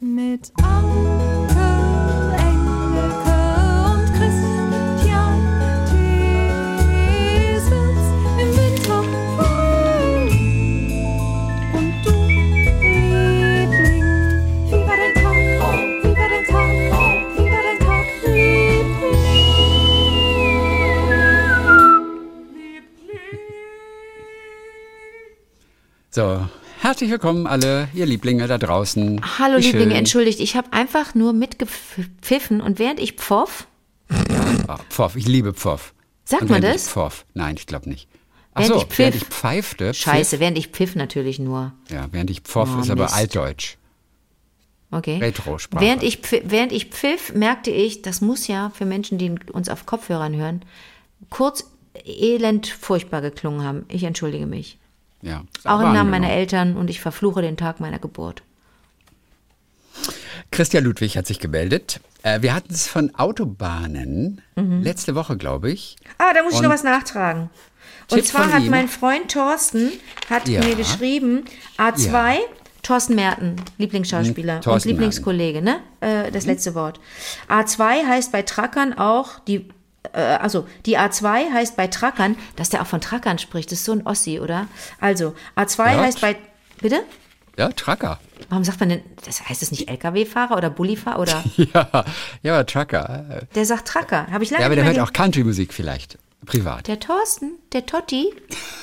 Mit Anke, herzlich willkommen alle, ihr Lieblinge da draußen. Hallo Wie Lieblinge, schön. entschuldigt, ich habe einfach nur mitgepfiffen und während ich pfoff, Ah, Pfoff, ich liebe Pfoff. Sagt Und man während ich das? Pfoff, nein, ich glaube nicht. Ach Während so, ich pfiff. während ich pfeifte. scheiße, während ich pfiff natürlich nur. Ja, während ich Pfoff Oh, ist aber Mist. altdeutsch. Okay. Retrosprache. Während ich, pfiff, während ich pfiff, merkte ich, das muss ja für Menschen, die uns auf Kopfhörern hören, kurz elend furchtbar geklungen haben. Ich entschuldige mich. Ja, Auch im Namen meiner. Eltern und ich verfluche den Tag meiner Geburt. Christian Ludwig hat sich gemeldet. Äh, wir hatten es von Autobahnen Mhm. letzte Woche, glaube ich. Ah, da muss ich Und- noch was nachtragen. Und Tipp zwar von hat ihm. mein Freund Thorsten hat Ja. mir geschrieben, A2, Ja. Thorsten Merten, Lieblingsschauspieler Thorsten und Lieblingskollege, ne? Äh, das letzte Wort. A2 heißt bei Trackern auch die äh, also die A2 heißt bei Trackern, dass der auch von Trackern spricht, das ist so ein Ossi, oder? Also A2 Ja. heißt bei bitte? Ja, Trucker. Warum sagt man denn, das heißt es nicht LKW-Fahrer oder Bullifahrer oder Ja, ja, aber Trucker. der sagt Tracker. Habe ich lange Ja, aber der hört auch Country-Musik vielleicht. Privat. Der Thorsten, der Totti,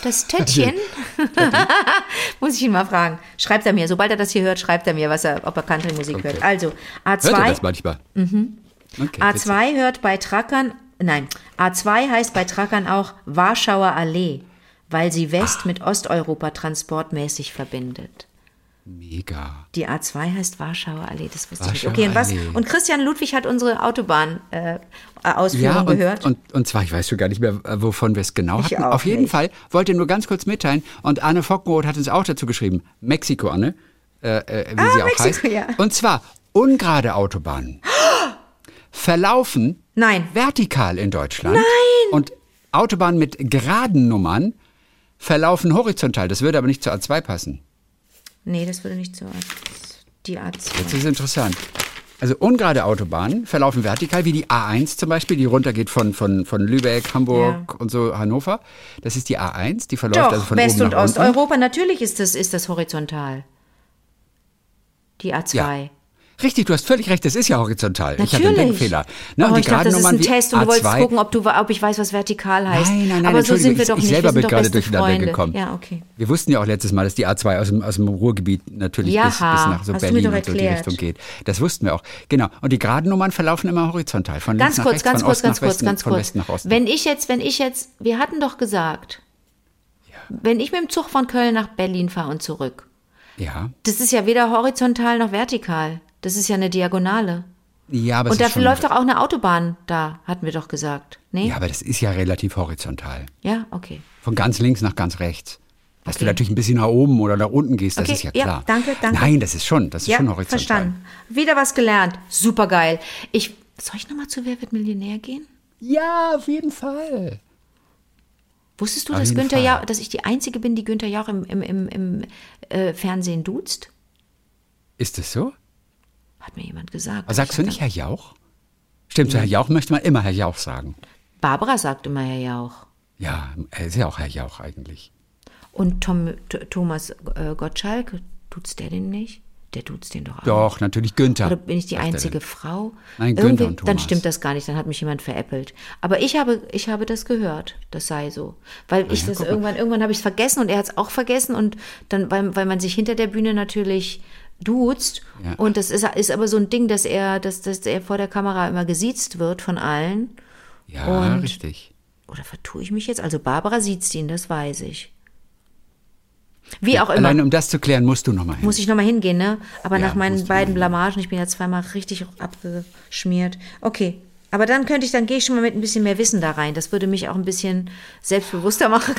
das Töttchen. Muss ich ihn mal fragen. Schreibt er mir, sobald er das hier hört, schreibt er mir, was er, ob er Country-Musik Okay. hört. Also, Hört er A2, das manchmal? Mhm. Okay, witzig. A2 hört bei Trackern, nein, A2 heißt bei Trackern auch Warschauer Allee, weil sie West mit Osteuropa transportmäßig verbindet. Mega. Die A2 heißt Warschauer Allee, das wusste ich nicht. Warschauer Okay, und was? Und Christian Ludwig hat unsere Autobahn-Ausführung äh, Ja, gehört. und, und zwar, ich weiß schon gar nicht mehr, äh, wovon wir es genau Ich hatten. Auf jeden nicht. Fall wollte nur ganz kurz mitteilen und Anne Fockenroth hat uns auch dazu geschrieben, Mexiko, Anne, äh, äh, wie sie auch Ah, Mexiko, heißt. ja. Und zwar ungerade Autobahnen verlaufen Nein. vertikal in Deutschland. Nein! Und Autobahnen mit geraden Nummern verlaufen horizontal. Das würde aber nicht zur A2 passen. Nee, das würde nicht so. Die A2. Das ist interessant. Also ungerade Autobahnen verlaufen vertikal, wie die A1 zum Beispiel, die runtergeht von, von, von Lübeck, Hamburg und so Hannover. Das ist die A1, die verläuft Doch, also von West- oben und. Osteuropa, natürlich ist das, ist das horizontal. Die A2. Ja. Richtig, du hast völlig recht, das ist ja horizontal. Ich hatte einen Natürlich. Denkfehler. Ne, die ich dachte, das ist ein Test und du wolltest A2 gucken, ob, du, ob ich weiß, was vertikal heißt. Nein, nein, nein, Aber so sind wir ich, doch ich nicht. selber wir bin gerade durcheinander Freunde. gekommen. Ja, okay. Wir wussten ja auch letztes Mal, dass die A2 aus dem, aus dem Ruhrgebiet natürlich Ja, bis, bis nach so Berlin und so die. Richtung geht. Das wussten wir auch. Genau. Und die geraden Nummern verlaufen immer horizontal. Von Ganz kurz, rechts, ganz von kurz, ganz kurz, Westen, ganz von kurz. Westen nach Osten. Wenn ich jetzt, wenn ich jetzt, wir hatten doch gesagt, wenn ich mit dem Zug von Köln nach Berlin fahre und zurück, ja. das ist ja weder horizontal noch vertikal. Das ist ja eine Diagonale. Ja, aber Und schon, läuft doch auch eine Autobahn da, hatten wir doch gesagt. Nee? Ja, aber das ist ja relativ horizontal. Ja, okay. Von ganz links nach ganz rechts. Dass du Okay. natürlich ein bisschen nach oben oder nach unten gehst, das Okay, ist ja ja, klar. danke, danke. Nein, das ist schon, das ist Ja, schon horizontal. verstanden. Wieder was gelernt. Super geil. Ich, soll ich nochmal zu Wer wird Millionär gehen? Ja, auf jeden Fall. Wusstest du, Auf dass, Günther Fall. Jauch, dass ich die Einzige bin, die Günther Jauch im, im, im, im äh, Fernsehen duzt? Ist das so? Hat mir jemand gesagt. Aber sagst du Ich nicht Herr Jauch? Stimmt, zu Herr Jauch möchte man immer Herr Jauch sagen. dann- Barbara sagt immer Herr Jauch. Ja, er ist ja auch Herr Jauch eigentlich. Und Tom, Thomas äh, Gottschalk, tut's der den nicht? Der tut's den doch auch. Doch, natürlich Günther. Oder bin ich die einzige. Frau? Nein, Günther Irgendwie- und Dann Thomas. stimmt das gar nicht, dann hat mich jemand veräppelt. Aber ich habe, ich habe das gehört, das sei so. Weil ich ja, das irgendwann, irgendwann habe ich es vergessen und er hat es auch vergessen und dann, weil, weil man sich hinter der Bühne natürlich duzt Ja. und das ist, ist aber so ein Ding, dass er, dass, dass er vor der Kamera immer gesiezt wird von allen. Ja, Und- richtig. Oder vertue ich mich jetzt? Also Barbara sieht ihn, das weiß ich. Wie auch immer. Allein um das zu klären, musst du nochmal hin. Muss ich nochmal hingehen, ne? Aber Ja, nach meinen beiden Blamagen, ich bin ja zweimal richtig abgeschmiert. Okay. Aber dann könnte ich, dann gehe ich schon mal mit ein bisschen mehr Wissen da rein. Das würde mich auch ein bisschen selbstbewusster machen.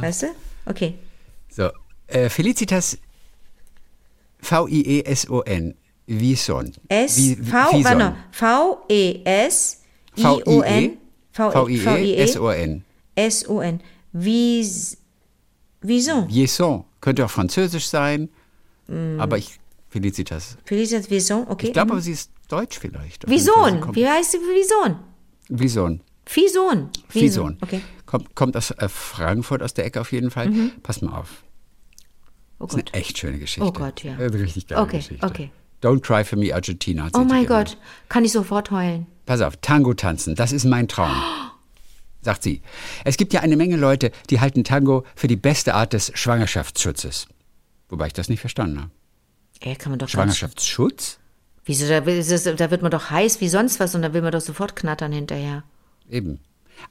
Weißt du? Okay. So, äh, Felicitas V-I-E-S-O-N. Wieson. S, Wie- V, Wieson. warte, V, E, S, I, O, N, V, E, V, E, V-I-E-S-O-N. S, O, N. Wie, wieso? Wieson. Könnte auch französisch sein. Mm. Aber ich Felicitas. Felicitas Vison, okay. Ich glaube aber, sie ist deutsch vielleicht. Vison. Wie heißt sie? Vison. Vison. Vison. Vison. Okay. Kommt, kommt aus äh, Frankfurt, aus der Ecke auf jeden Fall. Pass mal auf. Oh Das ist Gott. eine echt schöne Geschichte. Oh Gott, ja. Eine richtig geile Okay, Geschichte. okay. Don't cry for me, Argentina. Oh mein. Gott. Kann ich sofort heulen? Pass auf, Tango tanzen, das ist mein Traum. Sagt sie. Es gibt ja eine Menge Leute, die halten Tango für die beste Art des Schwangerschaftsschutzes. Wobei ich das nicht verstanden habe. Ey, kann man doch Schwangerschaftsschutz? Wieso, da, da wird man doch heiß wie sonst was und da will man doch sofort knattern hinterher. Eben.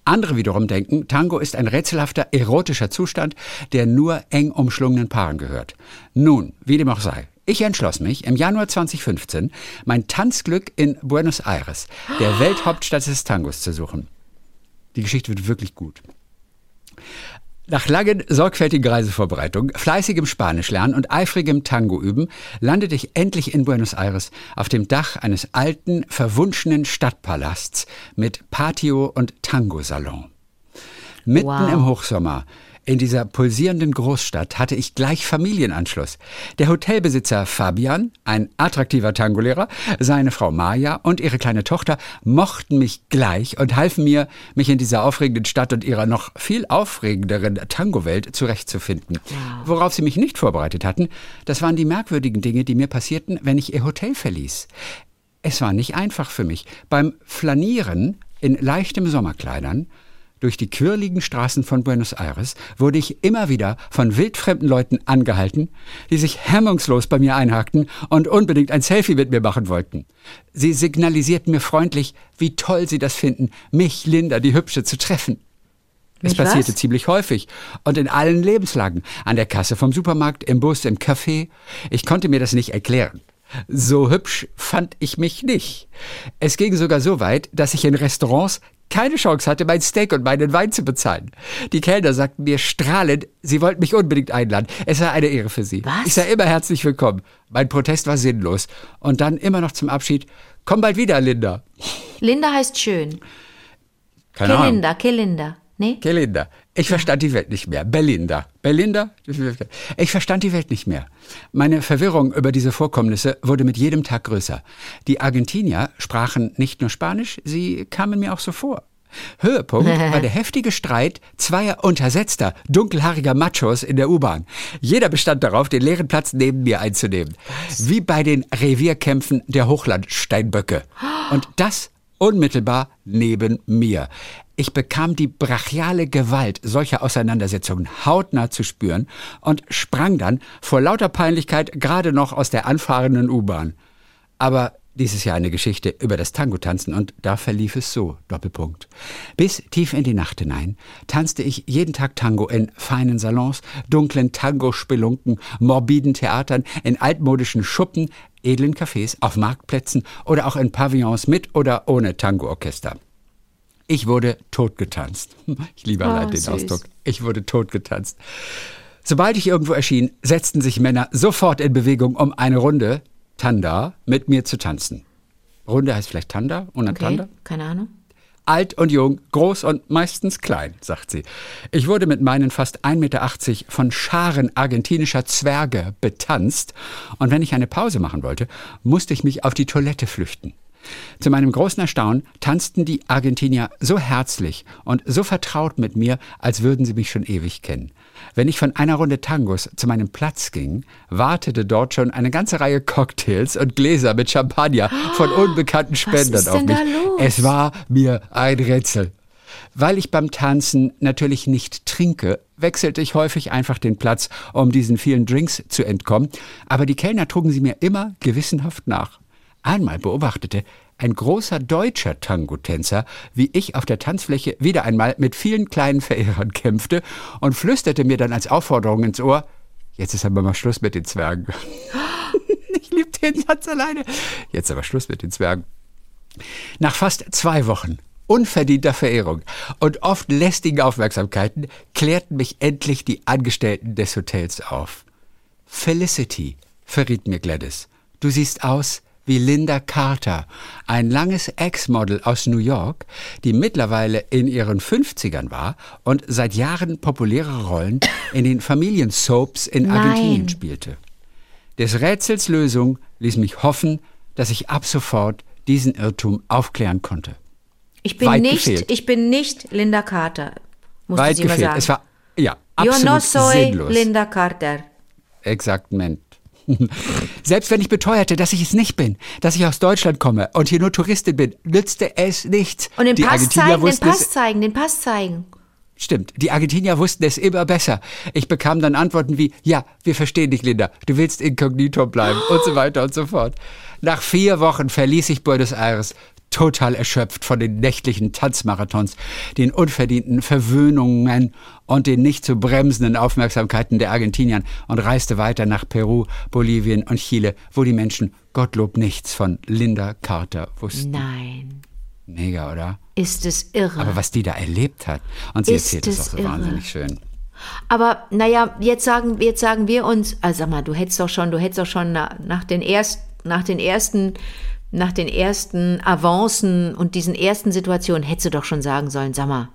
Andere wiederum denken, Tango ist ein rätselhafter erotischer Zustand, der nur eng umschlungenen Paaren gehört. Nun, wie dem auch sei. Ich entschloss mich, im Januar 2015 mein Tanzglück in Buenos Aires, der Welthauptstadt des Tangos, zu suchen. Die Geschichte wird wirklich gut. Nach langen, sorgfältigen Reisevorbereitungen, fleißigem Spanischlernen und eifrigem Tango üben, landete ich endlich in Buenos Aires auf dem Dach eines alten, verwunschenen Stadtpalasts mit Patio und Tango-Salon. Mitten Wow. im Hochsommer, in dieser pulsierenden Großstadt, hatte ich gleich Familienanschluss. Der Hotelbesitzer Fabian, ein attraktiver Tangolehrer, seine Frau Maja und ihre kleine Tochter mochten mich gleich und halfen mir, mich in dieser aufregenden Stadt und ihrer noch viel aufregenderen Tango-Welt zurechtzufinden. Worauf sie mich nicht vorbereitet hatten, das waren die merkwürdigen Dinge, die mir passierten, wenn ich ihr Hotel verließ. Es war nicht einfach für mich. Beim Flanieren in leichtem Sommerkleidern durch die quirligen Straßen von Buenos Aires wurde ich immer wieder von wildfremden Leuten angehalten, die sich hemmungslos bei mir einhakten und unbedingt ein Selfie mit mir machen wollten. Sie signalisierten mir freundlich, wie toll sie das finden, mich, Linda, die Hübsche, zu treffen. Es Mich was? passierte ziemlich häufig und in allen Lebenslagen. An der Kasse vom Supermarkt, im Bus, im Café. Ich konnte mir das nicht erklären. So hübsch fand ich mich nicht. Es ging sogar so weit, dass ich in Restaurants keine Chance hatte, mein Steak und meinen Wein zu bezahlen. Die Kellner sagten mir strahlend, sie wollten mich unbedingt einladen. Es sei eine Ehre für sie. Was? Ich sei immer herzlich willkommen. Mein Protest war sinnlos. Und dann immer noch zum Abschied, komm bald wieder, Linda. Linda heißt schön. Keine Ahnung. Kelinda, Kelinda. Nee? Gelinda. Ich verstand die Welt nicht mehr. Belinda. Belinda? Ich verstand die Welt nicht mehr. Meine Verwirrung über diese Vorkommnisse wurde mit jedem Tag größer. Die Argentinier sprachen nicht nur Spanisch, sie kamen mir auch so vor. Höhepunkt war der heftige Streit zweier untersetzter, dunkelhaariger Machos in der U-Bahn. Jeder bestand darauf, den leeren Platz neben mir einzunehmen. Wie bei den Revierkämpfen der Hochlandsteinböcke. Und das unmittelbar neben mir. Ich bekam die brachiale Gewalt solcher Auseinandersetzungen hautnah zu spüren und sprang dann vor lauter Peinlichkeit gerade noch aus der anfahrenden U-Bahn. Aber dies ist ja eine Geschichte über das Tango-Tanzen und da verlief es so, Doppelpunkt. Bis tief in die Nacht hinein tanzte ich jeden Tag Tango in feinen Salons, dunklen Tango-Spelunken, morbiden Theatern, in altmodischen Schuppen, edlen Cafés, auf Marktplätzen oder auch in Pavillons mit oder ohne Tango-Orchester. Ich wurde totgetanzt. Ich liebe allein den süß. Ausdruck. Ich wurde totgetanzt. Sobald ich irgendwo erschien, setzten sich Männer sofort in Bewegung, um eine Runde, Tanda, mit mir zu tanzen. Runde heißt vielleicht Tanda oder Okay, Tanda? keine Ahnung. Alt und jung, groß und meistens klein, sagt sie. Ich wurde mit meinen fast 1,80 Meter von Scharen argentinischer Zwerge betanzt und wenn ich eine Pause machen wollte, musste ich mich auf die Toilette flüchten. Zu meinem großen Erstaunen tanzten die Argentinier so herzlich und so vertraut mit mir, als würden sie mich schon ewig kennen. Wenn ich von einer Runde Tangos zu meinem Platz ging, wartete dort schon eine ganze Reihe Cocktails und Gläser mit Champagner von unbekannten Spendern auf mich. Es war mir ein Rätsel. Weil ich beim Tanzen natürlich nicht trinke, wechselte ich häufig einfach den Platz, um diesen vielen Drinks zu entkommen, aber die Kellner trugen sie mir immer gewissenhaft nach. Einmal beobachtete ein großer deutscher Tango-Tänzer, wie ich auf der Tanzfläche wieder einmal mit vielen kleinen Verehrern kämpfte und flüsterte mir dann als Aufforderung ins Ohr, jetzt ist aber mal Schluss mit den Zwergen. ich lieb den Satz alleine. Jetzt aber Schluss mit den Zwergen. Nach fast zwei Wochen unverdienter Verehrung und oft lästigen Aufmerksamkeiten klärten mich endlich die Angestellten des Hotels auf. Felicity, verriet mir Gladys, du siehst aus wie Linda Carter, ein langes Ex-Model aus New York, die mittlerweile in ihren 50ern war und seit Jahren populäre Rollen in den Familiensoaps in Nein. Argentinien spielte. Des Rätsels Lösung ließ mich hoffen, dass ich ab sofort diesen Irrtum aufklären konnte. Ich bin Weit nicht, gefehlt. ich bin nicht Linda Carter. Musste Weit sie mal gefehlt. sagen. Es war ja Yo absolut no soy sinnlos. Linda Carter. Exaktament. Selbst wenn ich beteuerte, dass ich es nicht bin, dass ich aus Deutschland komme und hier nur Touristin bin, nützte es nichts. Und den Die Pass Argentinier zeigen, den Pass zeigen, den Pass zeigen. Stimmt, die Argentinier wussten es immer besser. Ich bekam dann Antworten wie, ja, wir verstehen dich, Linda, du willst inkognito bleiben und so weiter und so fort. Nach vier Wochen verließ ich Buenos Aires, total erschöpft von den nächtlichen Tanzmarathons, den unverdienten Verwöhnungen und den nicht zu bremsenden Aufmerksamkeiten der Argentinier und reiste weiter nach Peru, Bolivien und Chile, wo die Menschen Gottlob nichts von Linda Carter wussten. Nein. Mega, oder? Ist es irre. Aber was die da erlebt hat. Und sie Ist erzählt es auch so irre. wahnsinnig schön. Aber naja, jetzt sagen, jetzt sagen wir uns, also sag mal, du hättest doch schon, du hättest doch schon na, nach den ersten, nach den ersten, nach den ersten Avancen und diesen ersten Situationen hättest du doch schon sagen sollen, sag mal,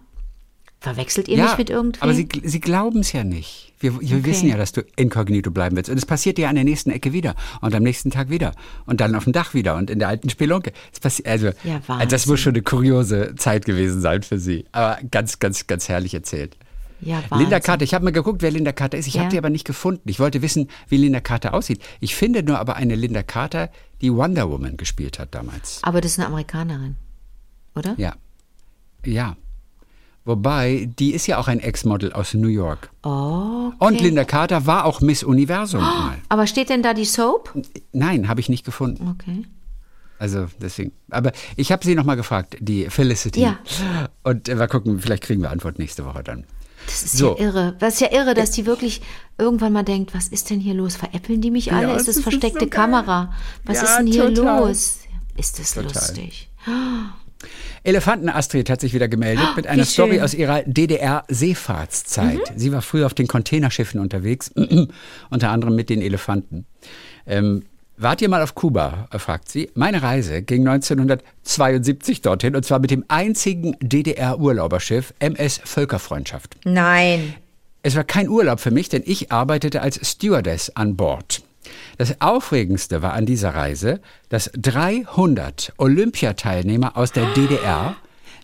verwechselt ihr mich mit irgendwem? aber sie, sie glauben es ja nicht. Wir, wir wissen ja, dass du inkognito bleiben willst. Und es passiert dir an der nächsten Ecke wieder und am nächsten Tag wieder und dann auf dem Dach wieder und in der alten Spelunke. Es passi- also, Ja, also das muss schon eine kuriose Zeit gewesen sein für sie. Aber ganz, ganz, ganz herrlich erzählt. ja, Linda. Carter, ich habe mal geguckt, wer Linda Carter ist. Ich Ja. habe die aber nicht gefunden. Ich wollte wissen, wie Linda Carter aussieht. Ich finde nur aber eine Linda Carter, die Wonder Woman gespielt hat damals. Aber das ist eine Amerikanerin, oder? Ja. Ja. Wobei, die ist ja auch ein Ex-Model aus New York. Oh, okay. Und Linda Carter war auch Miss Universum mal. Aber steht denn da die Soap? Nein, habe ich nicht gefunden. Okay. Also deswegen. Aber ich habe sie noch mal gefragt, die Felicity. Ja. Und äh, mal gucken, vielleicht kriegen wir Antwort nächste Woche dann. Das ist So. ja irre. Das ist ja irre, dass die wirklich irgendwann mal denkt, was ist denn hier los? Veräppeln die mich alle? Ja, ist das das versteckte so. Kamera? Was Ja, ist denn hier total. los? Ist das Total. lustig? Elefanten Astrid hat sich wieder gemeldet mit einer Story. Mhm. aus ihrer DDR-Seefahrtszeit. Sie war früher auf den Containerschiffen unterwegs, unter anderem mit den Elefanten. Ähm, wart ihr mal auf Kuba? fragt sie. Meine Reise ging 1972 dorthin und zwar mit dem einzigen DDR-Urlauberschiff MS Völkerfreundschaft. Nein. Es war kein Urlaub für mich, denn ich arbeitete als Stewardess an Bord. Das Aufregendste war an dieser Reise, dass 300 Olympiateilnehmer aus der DDR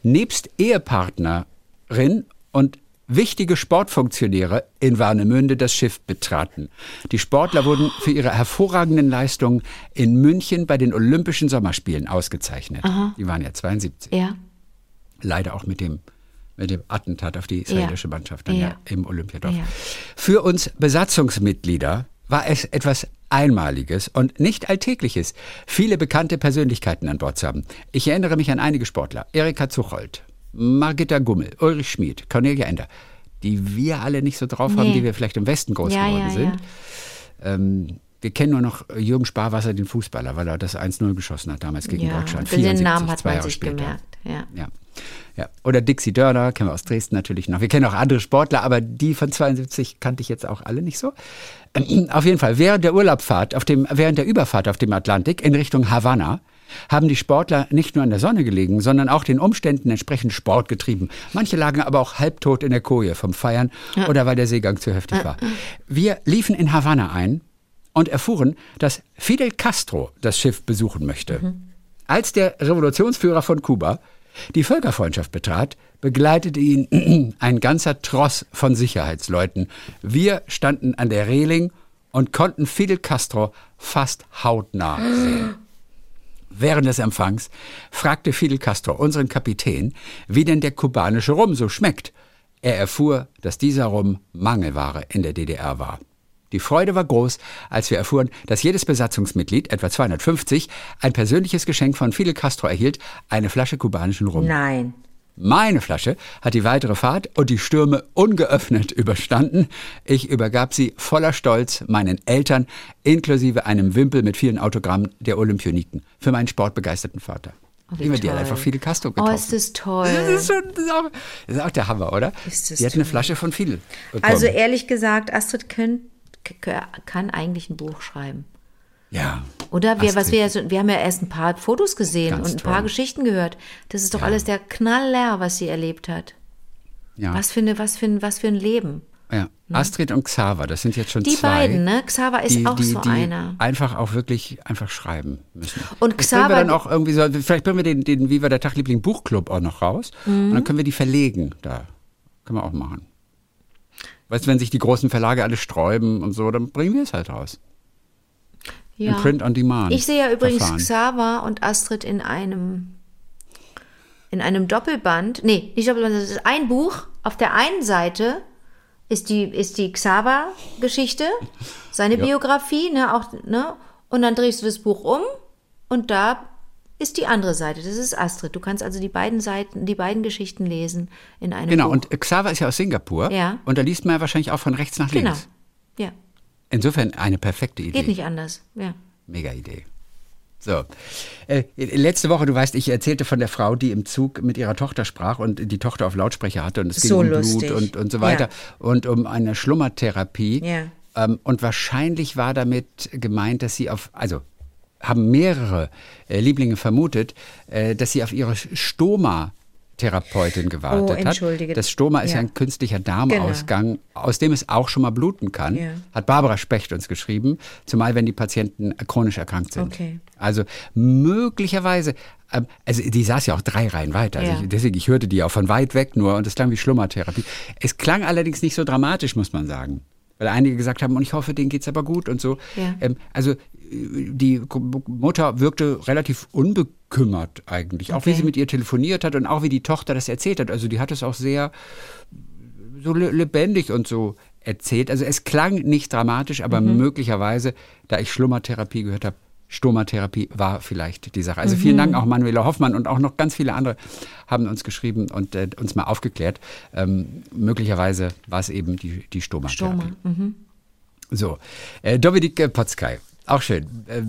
nebst Ehepartnerin und wichtige Sportfunktionäre in Warnemünde das Schiff betraten. Die Sportler wurden für ihre hervorragenden Leistungen in München bei den Olympischen Sommerspielen ausgezeichnet. Die waren ja 72 Ja. leider auch mit dem, mit dem Attentat auf die israelische Mannschaft dann Ja. ja. im Olympiadorf. Ja. Für uns Besatzungsmitglieder war es etwas Einmaliges und nicht Alltägliches, viele bekannte Persönlichkeiten an Bord zu haben. Ich erinnere mich an einige Sportler. Erika Zuchold, Margitta Gummel, Ulrich Schmid, Cornelia Ender, die wir alle nicht so drauf haben, Nee. die wir vielleicht im Westen groß Ja, geworden ja, sind. ja. Ähm, wir kennen nur noch Jürgen Sparwasser, den Fußballer, weil er das 1-0 geschossen hat damals gegen Ja, Deutschland. den 74, Namen hat zwei man Jahre sich später. gemerkt. Ja. Ja. ja. Oder Dixie Dörner, kennen wir aus Dresden natürlich noch. Wir kennen auch andere Sportler, aber die von 72 kannte ich jetzt auch alle nicht so. Auf jeden Fall, während der Urlaubfahrt, auf dem, während der Überfahrt auf dem Atlantik in Richtung Havanna, haben die Sportler nicht nur in der Sonne gelegen, sondern auch den Umständen entsprechend Sport getrieben. Manche lagen aber auch halbtot in der Koje vom Feiern oder weil der Seegang zu heftig war. Wir liefen in Havanna ein und erfuhren, dass Fidel Castro das Schiff besuchen möchte. Als der Revolutionsführer von Kuba die Völkerfreundschaft betrat, begleitete ihn ein ganzer Tross von Sicherheitsleuten. Wir standen an der Reling und konnten Fidel Castro fast hautnah sehen. Während des Empfangs fragte Fidel Castro unseren Kapitän, wie denn der kubanische Rum so schmeckt. Er erfuhr, dass dieser Rum Mangelware in der DDR war. Die Freude war groß, als wir erfuhren, dass jedes Besatzungsmitglied, etwa 250, ein persönliches Geschenk von Fidel Castro erhielt, eine Flasche kubanischen Rum. Nein. Meine Flasche hat die weitere Fahrt und die Stürme ungeöffnet überstanden. Ich übergab sie voller Stolz meinen Eltern, inklusive einem Wimpel mit vielen Autogrammen der Olympioniken, für meinen sportbegeisterten Vater. Oh, wie die hat toll. einfach Fidel Castro Oh, getroffen. ist das toll. das, ist schon, das, ist auch, das ist auch der Hammer, oder? Ist das Die hat eine. Flasche von Fidel bekommen. Also ehrlich gesagt, Astrid könnt, k- kann eigentlich ein Buch schreiben. ja. Oder wir, was wir, ja so, wir haben ja erst ein paar Fotos gesehen Ganz und ein paar toll. Geschichten gehört. Das ist doch alles der Knaller, was sie erlebt hat. ja. Was für, eine, was, für ein, was für ein Leben. Ja. Astrid und Xaver, das sind jetzt schon Die zwei. beiden, ne? Xaver ist die, auch die, so die einer. einfach auch wirklich einfach schreiben müssen. Und Das bringen wir Xaver- dann auch irgendwie so, vielleicht bringen wir den, den Viva der Tagliebling Buchclub auch noch raus und Mhm. dann können wir die verlegen da. Können wir auch machen. Weißt du, wenn sich die großen Verlage alle sträuben und so, dann bringen wir es halt raus. Ja. Im Print on Demand. Ich sehe ja übrigens Verfahren. Xaver und Astrid in einem in einem Doppelband. Nee, nicht Doppelband, das ist ein Buch. Auf der einen Seite ist die, ist die Xaver-Geschichte, seine Ja. Biografie, ne, auch, ne? Und dann drehst du das Buch um und da ist die andere Seite. Das ist Astrid. Du kannst also die beiden Seiten, die beiden Geschichten lesen in einem Genau, Buch. und Xaver ist ja aus Singapur. Ja. Und da liest man ja wahrscheinlich auch von rechts nach genau. links. Ja, Insofern eine perfekte Idee. geht nicht anders. Ja. Mega Idee. So. Äh, letzte Woche, du weißt, ich erzählte von der Frau, die im Zug mit ihrer Tochter sprach und die Tochter auf Lautsprecher hatte und es ging So um lustig. Blut und, und so weiter Ja. und um eine Schlummertherapie. Ja. Ähm, und wahrscheinlich war damit gemeint, dass sie auf, also haben mehrere äh, Lieblinge vermutet, äh, dass sie auf ihre Stoma-Therapeutin gewartet Oh, entschuldige. hat. Das Stoma ist ja, Ja. ein künstlicher Darmausgang, aus dem es auch schon mal bluten kann. Ja. Hat Barbara Specht uns geschrieben, zumal wenn die Patienten chronisch erkrankt sind. Okay. Also möglicherweise, ähm, also die saß ja auch drei Reihen weiter. Also Ja. ich, deswegen, ich hörte die auch von weit weg nur und es klang wie Schlummertherapie. Es klang allerdings nicht so dramatisch, muss man sagen. Weil einige gesagt haben, und ich hoffe, denen geht's aber gut und so. Ähm, also äh, die Mutter wirkte relativ unbekümmert eigentlich. Auch wie sie mit ihr telefoniert hat und auch wie die Tochter das erzählt hat. Also die hat es auch sehr so le- lebendig und so erzählt. Also es klang nicht dramatisch, aber Mhm. möglicherweise, da ich Schlummertherapie gehört habe, Stomatherapie war vielleicht die Sache. Also Mhm. vielen Dank auch Manuela Hoffmann und auch noch ganz viele andere haben uns geschrieben und äh, uns mal aufgeklärt. Ähm, möglicherweise war es eben die, die Stomatherapie. Stoma. So, äh, Dominik Potzkei, auch schön. Äh,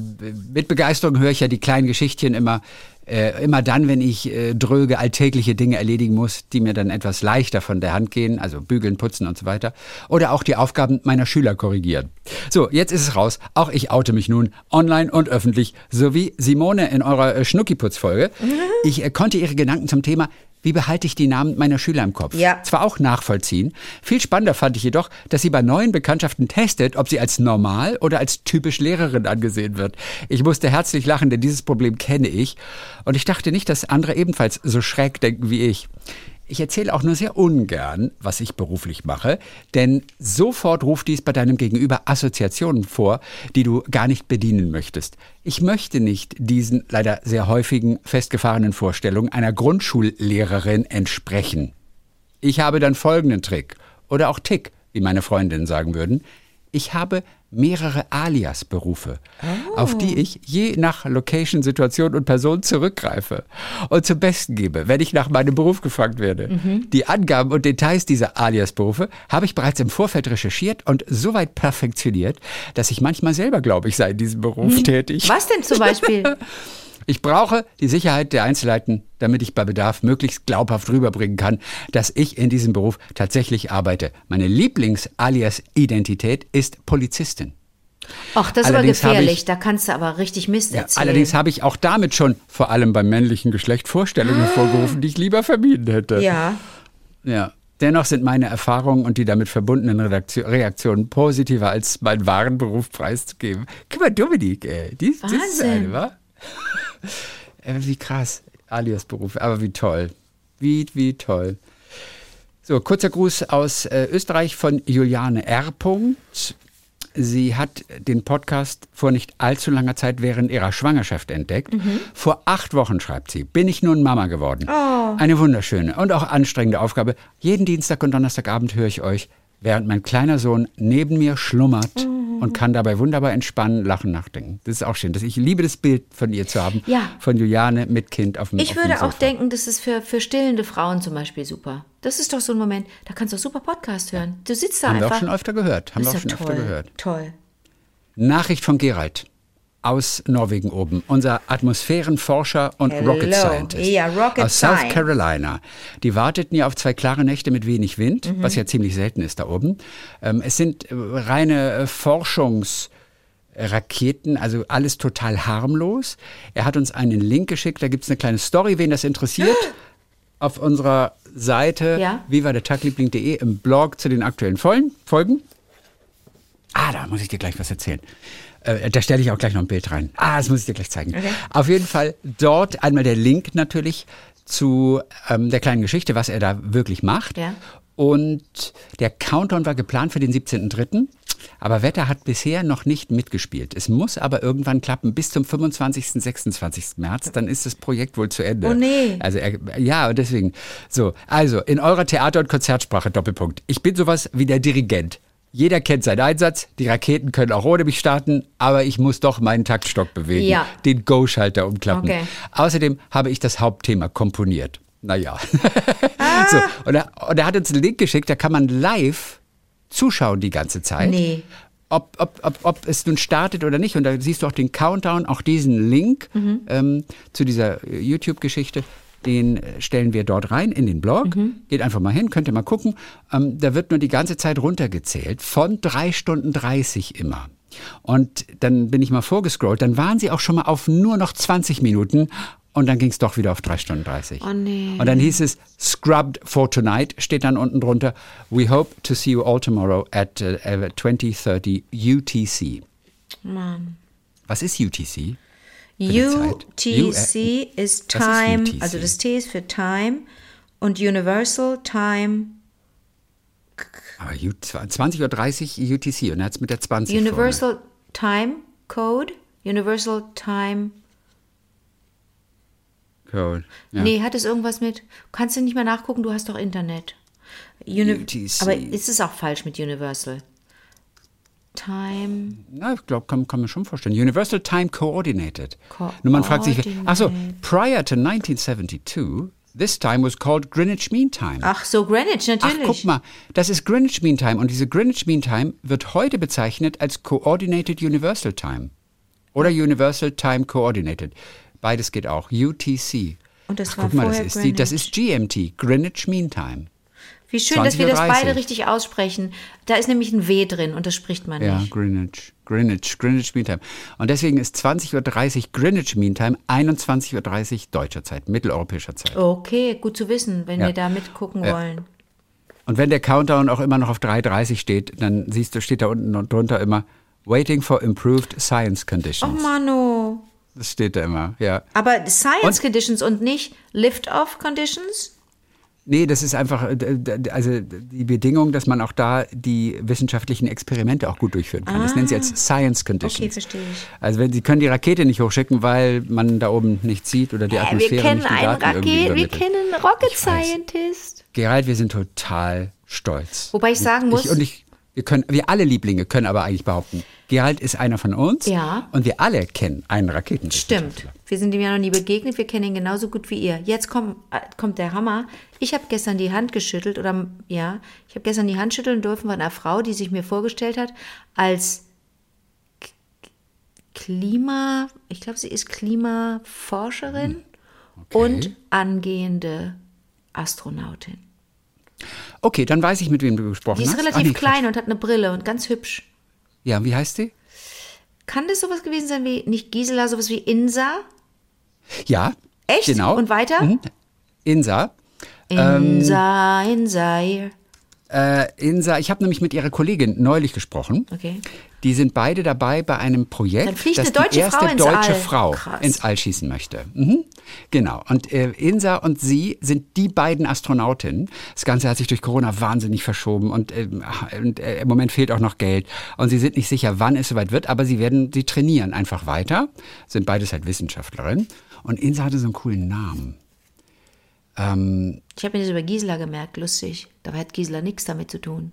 mit Begeisterung höre ich ja die kleinen Geschichtchen immer, äh, immer dann, wenn ich äh, dröge, alltägliche Dinge erledigen muss, die mir dann etwas leichter von der Hand gehen, also bügeln, putzen und so weiter. Oder auch die Aufgaben meiner Schüler korrigieren. So, jetzt ist es raus. Auch ich oute mich nun online und öffentlich, sowie Simone in eurer äh, Schnuckiputz-Folge. Ich äh, konnte ihre Gedanken zum Thema wie behalte ich die Namen meiner Schüler im Kopf? Ja. Zwar auch nachvollziehen. Viel spannender fand ich jedoch, dass sie bei neuen Bekanntschaften testet, ob sie als normal oder als typisch Lehrerin angesehen wird. Ich musste herzlich lachen, denn dieses Problem kenne ich. Und ich dachte nicht, dass andere ebenfalls so schräg denken wie ich. Ich erzähle auch nur sehr ungern, was ich beruflich mache, denn sofort ruft dies bei deinem Gegenüber Assoziationen vor, die du gar nicht bedienen möchtest. Ich möchte nicht diesen leider sehr häufigen festgefahrenen Vorstellungen einer Grundschullehrerin entsprechen. Ich habe dann folgenden Trick oder auch Tick, wie meine Freundinnen sagen würden. Ich habe mehrere Alias-Berufe, auf die ich je nach Location, Situation und Person zurückgreife und zum Besten gebe, wenn ich nach meinem Beruf gefragt werde. Die Angaben und Details dieser Alias-Berufe habe ich bereits im Vorfeld recherchiert und soweit perfektioniert, dass ich manchmal selber glaube, ich sei in diesem Beruf tätig. Was denn zum Beispiel? Ich brauche die Sicherheit der Einzelheiten, damit ich bei Bedarf möglichst glaubhaft rüberbringen kann, dass ich in diesem Beruf tatsächlich arbeite. Meine Lieblings-Alias-Identität ist Polizistin. Ach, das ist aber Allerdings habe gefährlich. ich- da kannst du aber richtig Mist Ja, erzählen. allerdings habe ich auch damit schon vor allem beim männlichen Geschlecht Vorstellungen hervorgerufen, die ich lieber vermieden hätte. ja. Ja. Dennoch sind meine Erfahrungen und die damit verbundenen Reaktio- Reaktionen positiver als meinen wahren Beruf preiszugeben. Guck mal, Dominik, ey. Die, das ist Wahnsinn. eine, wa? Äh, wie krass. Alias-Berufe. Aber wie toll. Wie, wie toll. So, kurzer Gruß aus äh, Österreich von Juliane R. Sie hat den Podcast vor nicht allzu langer Zeit während ihrer Schwangerschaft entdeckt. Vor acht Wochen, schreibt sie, bin ich nun Mama geworden. Eine wunderschöne und auch anstrengende Aufgabe. Jeden Dienstag und Donnerstagabend höre ich euch, während mein kleiner Sohn neben mir schlummert und kann dabei wunderbar entspannen, lachen, nachdenken. Das ist auch schön. Das, ich liebe das Bild von ihr zu haben. Ja. Von Juliane mit Kind auf dem Ich auf dem würde auch Sofa. denken, das ist für, für stillende Frauen zum Beispiel super. Das ist doch so ein Moment, da kannst du auch super Podcast hören. Du sitzt da Haben wir einfach. auch schon öfter gehört. Haben wir Das auch ist schon ja öfter toll. gehört. Toll. Nachricht von Gerald aus Norwegen oben, unser Atmosphärenforscher und Hello. Rocket Scientist Ja, Rocket aus South. Carolina. Die warteten ja auf zwei klare Nächte mit wenig Wind, Mhm. was ja ziemlich selten ist da oben. Ähm, es sind äh, reine äh, Forschungs Raketen, also alles total harmlos. Er hat uns einen Link geschickt, da gibt es eine kleine Story, wen das interessiert. auf unserer Seite Ja. vivadertagliebling.de im Blog zu den aktuellen. Folgen. Ah, da muss ich dir gleich was erzählen. Äh, da stelle ich auch gleich noch ein Bild rein. Ah, das muss ich dir gleich zeigen. Auf jeden Fall dort einmal der Link natürlich zu ähm, der kleinen Geschichte, was er da wirklich macht. Ja. Und der Countdown war geplant für den 17.03. Aber Wetter hat bisher noch nicht mitgespielt. Es muss aber irgendwann klappen bis zum 25. 26. März. Dann ist das Projekt wohl zu Ende. Oh nee. Also er, ja, und deswegen. So, also in eurer Theater- und Konzertsprache Doppelpunkt. Ich bin sowas wie der Dirigent. Jeder kennt seinen Einsatz, die Raketen können auch ohne mich starten, aber ich muss doch meinen Taktstock bewegen, Ja. den Go-Schalter umklappen. Okay. Außerdem habe ich das Hauptthema komponiert. Naja. so, und, er, und er hat uns einen Link geschickt, da kann man live zuschauen die ganze Zeit. Nee. Ob, ob, ob, ob es nun startet oder nicht. Und da siehst du auch den Countdown, auch diesen Link ähm, zu dieser äh, YouTube-Geschichte. Den stellen wir dort rein in den Blog. Geht einfach mal hin, könnt ihr mal gucken. Ähm, da wird nur die ganze Zeit runtergezählt, von drei Stunden 30 immer. Und dann bin ich mal vorgescrollt, dann waren sie auch schon mal auf nur noch 20 Minuten und dann ging es doch wieder auf 3 Stunden 30. Oh nee. Und dann hieß es Scrubbed for tonight, steht dann unten drunter. We hope to see you all tomorrow at uh, 2030 UTC. Mann. Was ist UTC? UTC ist Was ist Time, UTC? also das T ist für Time und Universal Time, Aber U 20.30 Uhr UTC und er hat es mit der 20 vorne. Universal Time Code, Universal Time. Code. Ja. Nee, hat es irgendwas mit? Kannst du nicht mehr nachgucken, du hast doch Internet. Uni UTC. Aber ist es auch falsch mit Universal? Time. Na, ich glaube, kann, kann man schon vorstellen. Universal Time Coordinated. Nur man fragt sich, ach so, prior to 1972, this time was called Greenwich Mean Time. Ach so, Greenwich, Ach, natürlich. guck mal, das ist Greenwich Mean Time und diese Greenwich Mean Time wird heute bezeichnet als Coordinated Universal Time oder Universal Time Coordinated. Beides geht auch. UTC. Und das Ach, war guck mal, das ist, die, das ist GMT, Greenwich Mean Time. Wie schön, dass wir das 20.30 beide richtig aussprechen. Da ist nämlich ein W drin und das spricht man Ja, nicht. Greenwich, Greenwich, Greenwich Mean Time. Und deswegen ist 20.30 Uhr Greenwich Mean Time, 21.30 Uhr deutscher Zeit, mitteleuropäischer Zeit. Okay, gut zu wissen, wenn Ja. wir da mitgucken Ja. wollen. Und wenn der Countdown auch immer noch auf 3.30 steht, dann siehst du, steht da unten noch drunter immer Waiting for improved science Oh conditions. Mano. Das steht da immer, ja. Aber Science Und- Conditions und nicht Lift-Off Conditions? Nee, das ist einfach, äh, also die Bedingung, dass man auch da die wissenschaftlichen Experimente auch gut durchführen kann. Das nennen sie als Science Conditions. Ah. Okay, verstehe ich. Also wenn sie können die Rakete nicht hochschicken, weil man da oben nichts sieht oder die Äh, wir Atmosphäre kennen nicht die Daten irgendwie Raket, wir übermittelt. kennen einen Rocket. Scientist. Gerald, wir sind total stolz. Wobei ich sagen muss- Ich, und ich, wir können, wir alle Lieblinge können aber eigentlich behaupten, Gerald ist einer von uns. Ja. Und wir alle kennen einen Raketenwissenschaftler. Stimmt. Wir sind ihm ja noch nie begegnet, wir kennen ihn genauso gut wie ihr. Jetzt kommt, äh, kommt der Hammer. Ich habe gestern die Hand geschüttelt, oder ja, ich habe gestern die Hand schütteln dürfen von einer Frau, die sich mir vorgestellt hat als Klima, ich glaube, sie ist Klimaforscherin und angehende Astronautin. Okay, dann weiß ich, mit wem du gesprochen Die ist hast. relativ Ah, nee, klein und hat eine Brille und ganz hübsch. Ja, wie heißt sie? Kann das sowas gewesen sein wie, nicht Gisela, sowas wie Insa? Ja. Echt? Genau. Und weiter? Mhm. Insa. Insa, Insa. Äh, Insa, ich habe nämlich mit ihrer Kollegin neulich gesprochen. Okay. Die sind beide dabei bei einem Projekt, Dann fliegt das eine deutsche die erste Frau deutsche All. Frau Krass. ins All schießen möchte. Mhm. Genau. Und äh, Insa und sie sind die beiden Astronautinnen. Das Ganze hat sich durch Corona wahnsinnig verschoben und, ähm, und äh, im Moment fehlt auch noch Geld. Und sie sind nicht sicher, wann es soweit wird, aber sie werden, sie trainieren einfach weiter. Sind beides halt Wissenschaftlerinnen. Und Insa hatte so einen coolen Namen. Ähm, Ich habe mir das über Gisela gemerkt, lustig. Dabei hat Gisela nichts damit zu tun.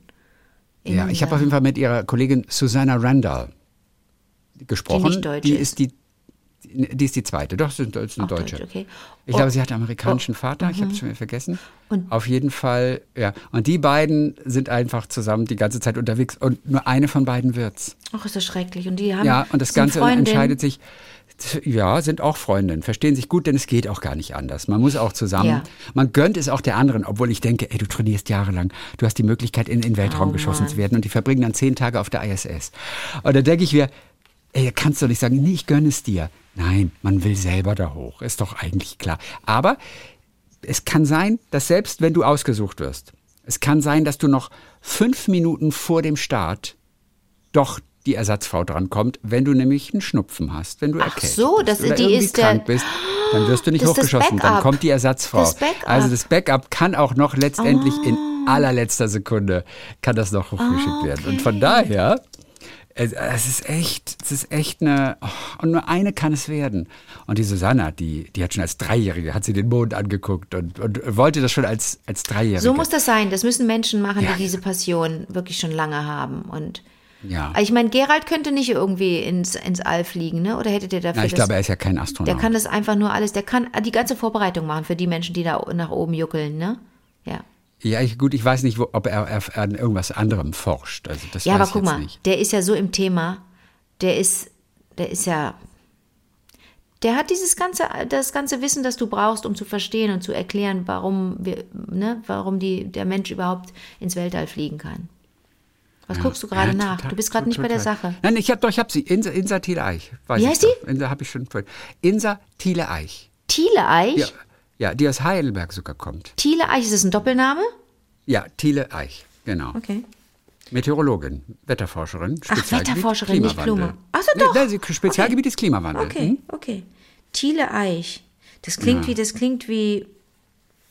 Ja, ich habe auf jeden Fall mit ihrer Kollegin Susanna Randall gesprochen. nicht deutsch die ist. die, die ist die zweite. Doch, das ist eine Auch Deutsche. Deutsch, okay. Ich Oh. glaube, sie hat einen amerikanischen Vater. Ich habe es schon wieder vergessen. auf jeden Fall, ja. Und die beiden sind einfach zusammen die ganze Zeit unterwegs und nur eine von beiden wird's. Ach, ist das schrecklich. Und die haben Ja, und das Ganze Freundinnen. entscheidet sich. Ja, sind auch Freundinnen, verstehen sich gut, denn es geht auch gar nicht anders. Man muss auch zusammen. Ja. Man gönnt es auch der anderen, obwohl ich denke, ey, du trainierst jahrelang, du hast die Möglichkeit, in den Weltraum Oh, geschossen Mann. zu werden und die verbringen dann zehn Tage auf der ISS. Und da denke ich mir, ey, kannst du nicht sagen, nee, ich gönne es dir. Nein, man will selber da hoch, ist doch eigentlich klar. Aber es kann sein, dass selbst wenn du ausgesucht wirst, es kann sein, dass du noch fünf Minuten vor dem Start doch die Ersatzfrau drankommt, wenn du nämlich einen Schnupfen hast, wenn du Ach erkältet so, bist oder irgendwie krank bist, dann wirst du nicht hochgeschossen, dann kommt die Ersatzfrau. Das. Also das Backup kann auch noch letztendlich in Ah. allerletzter Sekunde kann das noch hochgeschickt werden. Und von daher es, es ist echt, es ist echt eine, oh, und nur eine kann es werden. Und die Susanna, die, die hat schon als Dreijährige, hat sie den Mond angeguckt und, und wollte das schon als, als Dreijährige. So muss das sein. Das müssen Menschen machen, Ja. die diese Passion wirklich schon lange haben. Und Ja. Also ich meine, Gerald könnte nicht irgendwie ins, ins All fliegen, ne? Oder hättet ihr dafür Na, ich das? glaube, er ist ja kein der Astronaut. kann das einfach nur alles, der kann die ganze Vorbereitung machen für die Menschen, die da nach oben juckeln, ne? Ja. ja, ich, gut, ich weiß nicht, wo, ob er, er an irgendwas anderem forscht. Also das Ja, aber guck mal, nicht. der ist ja so im Thema, der ist, der ist ja, der hat dieses ganze, das ganze Wissen, das du brauchst, um zu verstehen und zu erklären, warum wir, ne, warum die, der Mensch überhaupt ins Weltall fliegen kann. Was guckst du gerade Ja, nach? total, du bist gerade nicht bei der. Sache. Nein, ich habe doch, ich habe sie. Insa, Insa Thiele Eich. Wie ich heißt doch. Insa habe ich schon vorhin. Insa Thiele Eich. Thiele Eich? Ja, ja, die aus Heidelberg sogar kommt. Thiele Eich, ist das ein Doppelname? Ja, Thiele Eich, genau. Okay. Meteorologin, Wetterforscherin, Ach, Spezialgebiet Wetterforscherin, nicht Klimawandel. Blume. Ach so, doch. Nee, sie- Spezialgebiet ist Klimawandel. Okay, Hm? okay. Thiele Eich. Das klingt wie, das klingt wie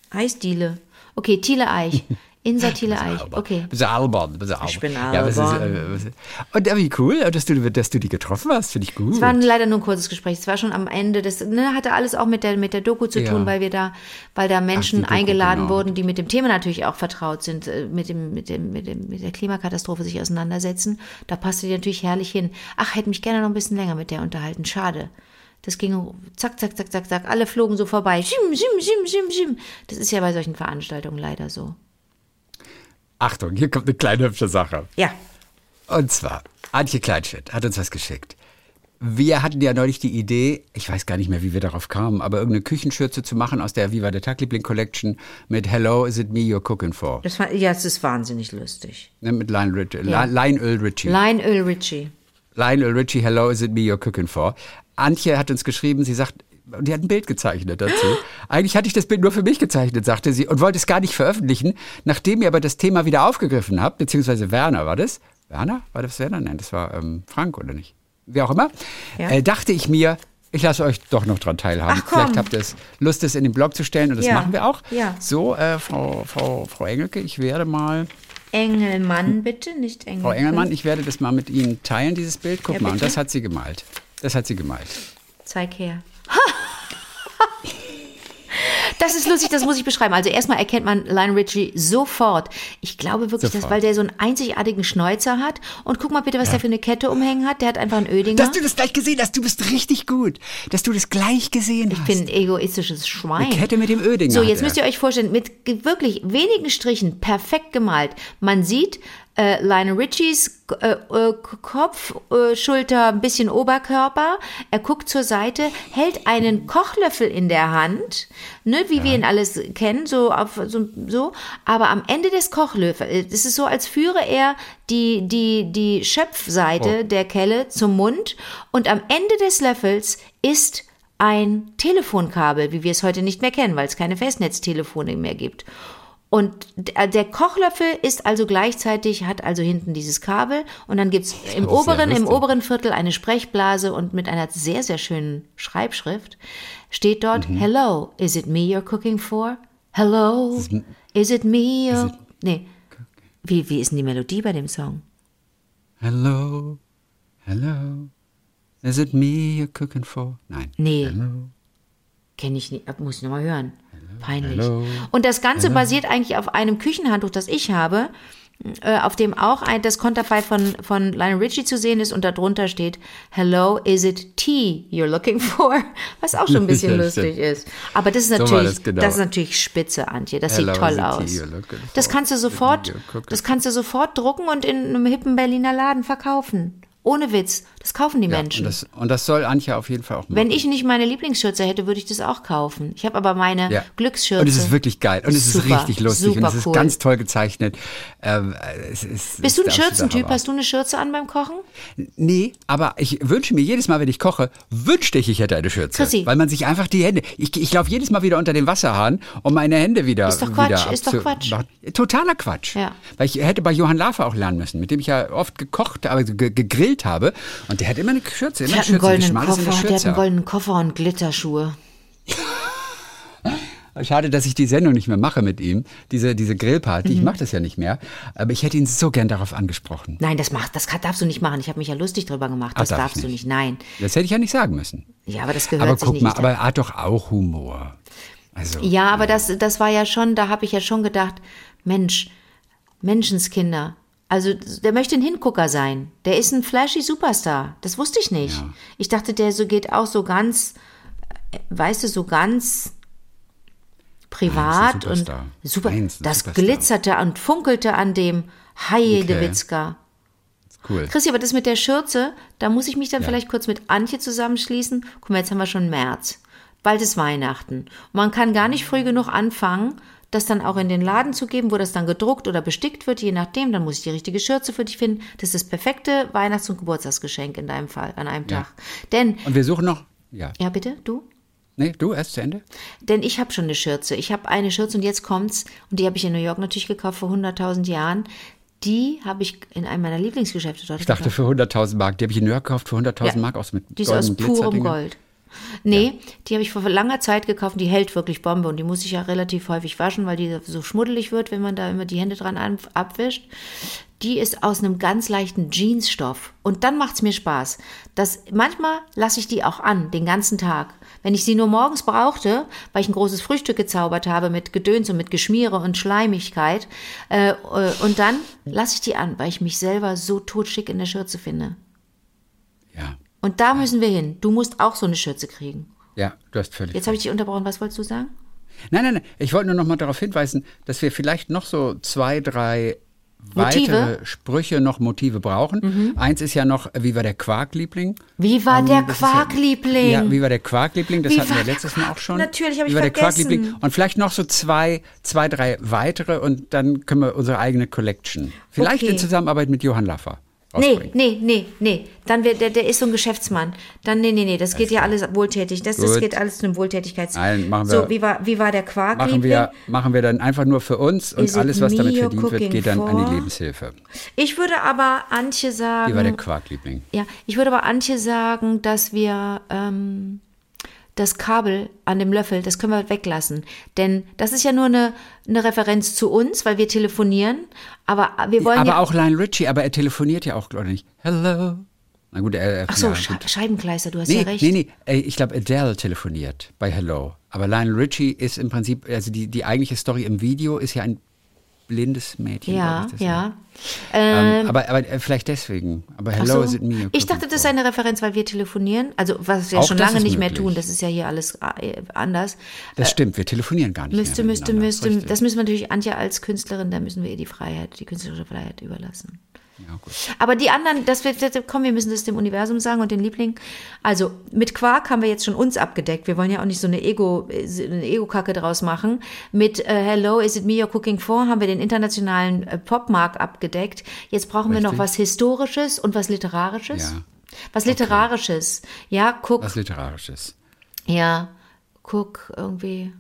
Eisdiele. Okay, Thiele Eich. Insa Thiele Eich. Okay. Bisschen albern, bisschen albern. bin Ja, was ist, albern. äh, was ist, und äh, wie cool, dass du, dass du die getroffen hast, finde ich gut. Es war leider nur ein kurzes Gespräch. Es war schon am Ende. Das ne, hatte alles auch mit der, mit der Doku zu Ja. tun, weil wir da, weil da Menschen Doku, eingeladen genau. wurden, die mit dem Thema natürlich auch vertraut sind, äh, mit dem, mit dem, mit dem, mit der Klimakatastrophe sich auseinandersetzen. Da passte die natürlich herrlich hin. Ach, hätte mich gerne noch ein bisschen länger mit der unterhalten. Schade. Das ging zack, zack, zack, zack, zack. Alle flogen so vorbei. Schim, schim, schim, schim, schim. Das ist ja bei solchen Veranstaltungen leider so. Achtung, hier kommt eine kleine hübsche Sache. Ja. Und zwar, Antje Kleinschmidt hat uns was geschickt. Wir hatten ja neulich die Idee, ich weiß gar nicht mehr, wie wir darauf kamen, aber irgendeine Küchenschürze zu machen aus der Viva der Tagliebling Collection mit Hello, is it me you're cooking for? Das war, ja, es ist wahnsinnig lustig. Ne, mit Lionel Richie, Ja. Li- Lionel Richie. Lionel Richie, hello, is it me you're cooking for? Antje hat uns geschrieben, sie sagt, und die hat ein Bild gezeichnet dazu. Eigentlich hatte ich das Bild nur für mich gezeichnet, sagte sie, und wollte es gar nicht veröffentlichen. Nachdem ihr aber das Thema wieder aufgegriffen habt, beziehungsweise Werner, war das? Werner? War das Werner? Nein, das war ähm, Frank, oder nicht? Wie auch immer. Ja. Äh, dachte ich mir, ich lasse euch doch noch dran teilhaben. Vielleicht habt ihr es Lust, es in den Blog zu stellen, und das Ja. machen wir auch. Ja. So, äh, Frau, Frau, Frau Engelke, ich werde mal Engelmann, bitte, nicht Engelmann. Frau Engelmann, ich werde das mal mit Ihnen teilen, dieses Bild. Guck Ja, mal, und das hat sie gemalt. Das hat sie gemalt. Zeig her. Das ist lustig, das muss ich beschreiben. Also erstmal erkennt man Lionel Richie sofort. Ich glaube wirklich, dass, weil der so einen einzigartigen Schnäuzer hat. Und guck mal bitte, was der für eine Kette umhängen hat. Der hat einfach einen Ödinger. Dass du das gleich gesehen hast, du bist richtig gut. Dass du das gleich gesehen ich hast. bin ein egoistisches Schwein. Eine Kette mit dem Ödinger. So, jetzt müsst ihr euch vorstellen, mit wirklich wenigen Strichen perfekt gemalt. Man sieht äh, Lionel Richies äh, äh, Kopf, äh, Schulter, ein bisschen Oberkörper. Er guckt zur Seite, hält einen Kochlöffel in der Hand, ne, wie wir ihn alles kennen, so, auf, so, so. Aber am Ende des Kochlöffels, es ist so, als führe er die, die, die Schöpfseite Oh. der Kelle zum Mund und am Ende des Löffels ist ein Telefonkabel, wie wir es heute nicht mehr kennen, weil es keine Festnetztelefone mehr gibt. Und äh, der Kochlöffel ist also gleichzeitig, hat also hinten dieses Kabel und dann gibt's im oberen, im oberen Viertel eine Sprechblase und mit einer sehr, sehr schönen Schreibschrift steht dort, Mhm. Hello, is it me you're cooking for? Hello, is it me you're... Nee, wie, wie ist denn die Melodie bei dem Song? Hello, hello. Is it me you're cooking for? Nein. Nee. Kenne ich nicht, muss ich nochmal hören. Peinlich. Hello. Und das Ganze basiert eigentlich auf einem Küchenhandtuch, das ich habe, äh, auf dem auch ein, das Konterfei von, von Lionel Richie zu sehen ist und darunter steht, Hello, is it tea you're looking for? Was auch schon ein bisschen Ja, lustig ist. Aber das ist So natürlich, das genau. das ist natürlich spitze, Antje. Das Hello, sieht toll aus. Das kannst du sofort, das kannst du sofort drucken und in einem hippen Berliner Laden verkaufen. Ohne Witz. Das kaufen die Ja, Menschen. Und das, und das soll Antje auf jeden Fall auch machen. Wenn ich nicht meine Lieblingsschürze hätte, würde ich das auch kaufen. Ich habe aber meine Ja. Glücksschürze. Und es ist wirklich geil. Und es ist Super, richtig lustig. Und es ist cool. ganz toll gezeichnet. Ähm, es ist, Bist du ein Schürzentyp? Hast du eine Schürze an beim Kochen? Nee, aber ich wünsche mir jedes Mal, wenn ich koche, wünschte ich, ich hätte eine Schürze. Chrissy. Weil man sich einfach die Hände. Ich, ich laufe jedes Mal wieder unter den Wasserhahn, um meine Hände wieder. Ist doch Quatsch, ist doch Quatsch. Totaler Quatsch. Ja. Weil ich hätte bei Johann Lafer auch lernen müssen, mit dem ich ja oft gekocht, aber ge gegrillt habe. Und der hat immer eine Schürze, immer eine hat einen Schürze. goldenen in der Koffer, der hat Schürze. einen goldenen Koffer und Glitterschuhe. Schade, dass ich die Sendung nicht mehr mache mit ihm, diese, diese Grillparty. Mhm. Ich mache das ja nicht mehr. Aber ich hätte ihn so gern darauf angesprochen. Nein, das macht, das darfst du nicht machen. Ich habe mich ja lustig drüber gemacht. Ah, Das darf ich darfst du nicht. nicht. Nein. Das hätte ich ja nicht sagen müssen. Ja, aber das gehört Aber guck nicht. mal, aber er hat doch auch Humor. Also, Ja, aber das, das war ja schon, da habe ich ja schon gedacht, Mensch, Menschenskinder. Also der möchte ein Hingucker sein. Der ist ein flashy Superstar. Das wusste ich nicht. Ja. Ich dachte, der so geht auch so ganz, äh, weißt du, so ganz privat Nein, und super. Nein, das Superstar. glitzerte und funkelte an dem Heidewitzka. cool. Christi, aber das mit der Schürze, da muss ich mich dann vielleicht kurz mit Antje zusammenschließen. Guck mal, jetzt haben wir schon März. Bald ist Weihnachten. Und man kann gar nicht früh genug anfangen, das dann auch in den Laden zu geben, wo das dann gedruckt oder bestickt wird, je nachdem. Dann muss ich die richtige Schürze für dich finden. Das ist das perfekte Weihnachts- und Geburtstagsgeschenk in deinem Fall, an einem Tag. Denn, Und wir suchen noch. Ja. ja bitte, du? Nee, du erst zu Ende? Denn ich habe schon eine Schürze. Ich habe eine Schürze und jetzt kommt's. Und die habe ich in New York natürlich gekauft vor 100.000 Jahren. Die habe ich in einem meiner Lieblingsgeschäfte dort Ich dachte für 100.000 Mark. Die habe ich in New York gekauft für 100.000 Mark aus mit Die ist aus purem. Gold. Nee, die habe ich vor langer Zeit gekauft und die hält wirklich Bombe und die muss ich ja relativ häufig waschen, weil die so schmuddelig wird, wenn man da immer die Hände dran an- abwischt. Die ist aus einem ganz leichten Jeansstoff und dann macht's mir Spaß. Das, manchmal lasse ich die auch an, den ganzen Tag. Wenn ich sie nur morgens brauchte, weil ich ein großes Frühstück gezaubert habe mit Gedöns und mit Geschmiere und Schleimigkeit, äh, äh, und dann lasse ich die an, weil ich mich selber so totschick in der Schürze finde. Und da müssen wir hin. Du musst auch so eine Schürze kriegen. Ja, du hast völlig Jetzt habe ich dich unterbrochen. Was wolltest du sagen? Nein, nein, nein. Ich wollte nur noch mal darauf hinweisen, dass wir vielleicht noch so zwei, drei Motive? Mhm. weitere Sprüche, noch Motive brauchen. Eins ist ja noch, wie war der Quarkliebling? Wie war Ähm, der ist ja- Quarkliebling? Ja, wie war der Quarkliebling? Das Wie hatten wir letztes Mal auch schon. Natürlich, hab ich Wie war der. Quarkliebling? Und vielleicht noch so zwei, zwei, drei weitere und dann können wir unsere eigene Collection. Vielleicht Okay. in Zusammenarbeit mit Johann Laffer. Nee, rausbringen. nee, nee, nee. Dann wird der, der ist so ein Geschäftsmann. Dann, nee, nee, nee, das geht ja alles wohltätig. Das, das Gut. geht alles zu einem Wohltätigkeits. Nein, machen wir- So, wie war, wie war der Quarkliebling? Machen wir, machen wir dann einfach nur für uns und alles, was damit verdient wird, geht dann an die Lebenshilfe. Ich würde aber Antje sagen. Wie war der Quarkliebling? Ja, ich würde aber Antje sagen, dass wir ähm, das Kabel an dem Löffel, das können wir weglassen. Denn das ist ja nur eine, eine Referenz zu uns, weil wir telefonieren. Aber wir wollen aber ja. auch Lionel Richie, aber er telefoniert ja auch, oder nicht? Hello. Na gut, er. ach so, ja, gut. Scheibenkleister, du hast Nee, ja recht. nee, nee. Ich glaube, Adele telefoniert bei Hello. Aber Lionel Richie ist im Prinzip, also die, die eigentliche Story im Video ist ja ein blindes Mädchen. Ja, das ja. Ähm, aber, aber äh, vielleicht deswegen. Aber Hello so. is it me. Ich dachte, das ist eine Referenz, weil wir telefonieren. Also, was wir schon lange nicht mehr möglich. tun. Das ist ja hier alles äh, anders. Das stimmt, wir telefonieren gar nicht Müsste, mehr müsste, müsste. Richtig. Das müssen wir natürlich Antje als Künstlerin, da müssen wir ihr die Freiheit, die künstlerische Freiheit überlassen. Ja. Aber die anderen, das wird, komm, wir müssen das dem Universum sagen und den Lieblingen. Also mit Quark haben wir jetzt schon uns abgedeckt. Wir wollen ja auch nicht so eine Ego, eine Ego-Kacke draus machen. Mit äh, Hello, is it me you're cooking for haben wir den internationalen äh, Popmarkt abgedeckt. Jetzt brauchen wir noch Richtig. was Historisches und was Literarisches. Ja. Was Literarisches. Ja, guck. Was Literarisches. Ja, guck irgendwie.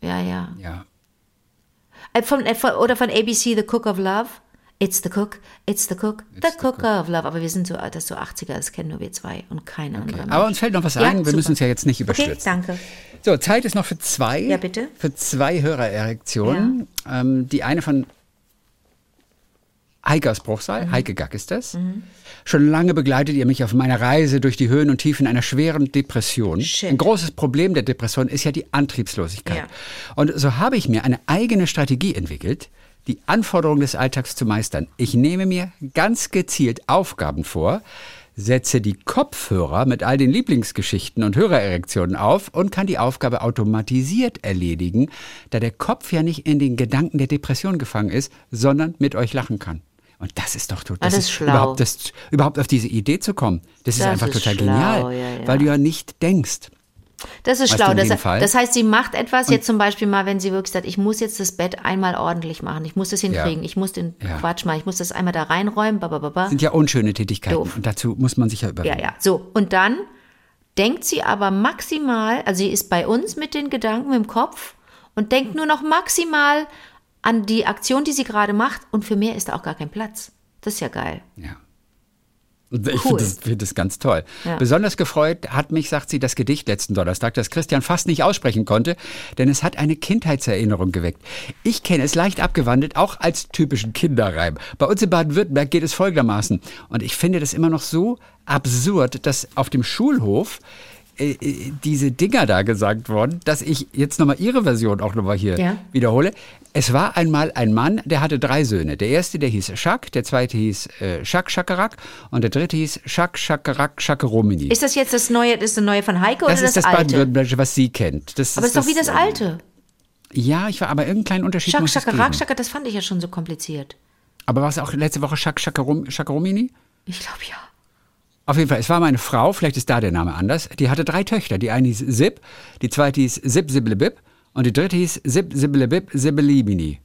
Ja, ja. Ja. Äh, Von, äh, von, oder von ABC, The Cook of Love. It's the Cook, it's the Cook, the, It's the cook, of Love. Aber wir sind so alt, das ist so 80er, das kennen nur wir zwei und keine andere. Aber uns fällt noch was Ja, ein, wir super. müssen uns ja jetzt nicht Okay, überstürzen. danke. So, Zeit ist noch für zwei. Ja, bitte. Für zwei Hörererektionen. Ähm, die eine von Heike aus Bruchsal. Mhm. Heike Gack ist das. Schon lange begleitet ihr mich auf meiner Reise durch die Höhen und Tiefen einer schweren Depression. Shit. Ein großes Problem der Depression ist ja die Antriebslosigkeit. Ja. Und so habe ich mir eine eigene Strategie entwickelt, die Anforderungen des Alltags zu meistern. Ich nehme mir ganz gezielt Aufgaben vor, setze die Kopfhörer mit all den Lieblingsgeschichten und Hörererektionen auf und kann die Aufgabe automatisiert erledigen, da der Kopf ja nicht in den Gedanken der Depression gefangen ist, sondern mit euch lachen kann. Und das ist doch total, Ah, das ist schlau. überhaupt, das, überhaupt auf diese Idee zu kommen. Das, ist Das einfach ist total schlau, genial, ja, ja. weil du ja nicht denkst. Das ist Weißt schlau. Das, das heißt, sie macht etwas jetzt zum Beispiel mal, wenn sie wirklich sagt, ich muss jetzt das Bett einmal ordentlich machen, ich muss das hinkriegen, ich muss den Ja. Quatsch machen, ich muss das einmal da reinräumen, babababa. sind ja unschöne Tätigkeiten Doof. und dazu muss man sich ja überwinden. Ja, ja. So, und dann denkt sie aber maximal, also sie ist bei uns mit den Gedanken im Kopf und denkt nur noch maximal an die Aktion, die sie gerade macht und für mehr ist da auch gar kein Platz. Das ist ja geil. Ja. Ich Cool. finde das, find das ganz toll. Ja. Besonders gefreut hat mich, sagt sie, das Gedicht letzten Donnerstag, das Christian fast nicht aussprechen konnte, denn es hat eine Kindheitserinnerung geweckt. Ich kenne es leicht abgewandelt, auch als typischen Kinderreim. Bei uns in Baden-Württemberg geht es folgendermaßen. Und ich finde das immer noch so absurd, dass auf dem Schulhof äh, äh, diese Dinger da gesagt wurden, dass ich jetzt nochmal Ihre Version auch nochmal hier Ja. wiederhole. Es war einmal ein Mann, der hatte drei Söhne. Der erste, der hieß Schak, der zweite hieß äh, Schak Schakarak und der dritte hieß Schak Schakarak Schakeromini. Ist das jetzt das neue, das ist das neue von Heiko Das oder ist das, das alte? Baden-Württembergische, was sie kennt. Das Aber es ist doch wie das äh, alte. Ja, ich war, aber irgendeinen kleinen Unterschied Schak, Schakarak, geben. Schaka, das fand ich ja schon so kompliziert. Aber war es auch letzte Woche Schak Schakarom, Schakeromini? Ich glaube ja. Auf jeden Fall, es war meine Frau, vielleicht ist da der Name anders, die hatte drei Töchter. Die eine hieß Sib, die zweite hieß Sib Siblebib und die dritte hieß Sib Siblebib Sibelimini.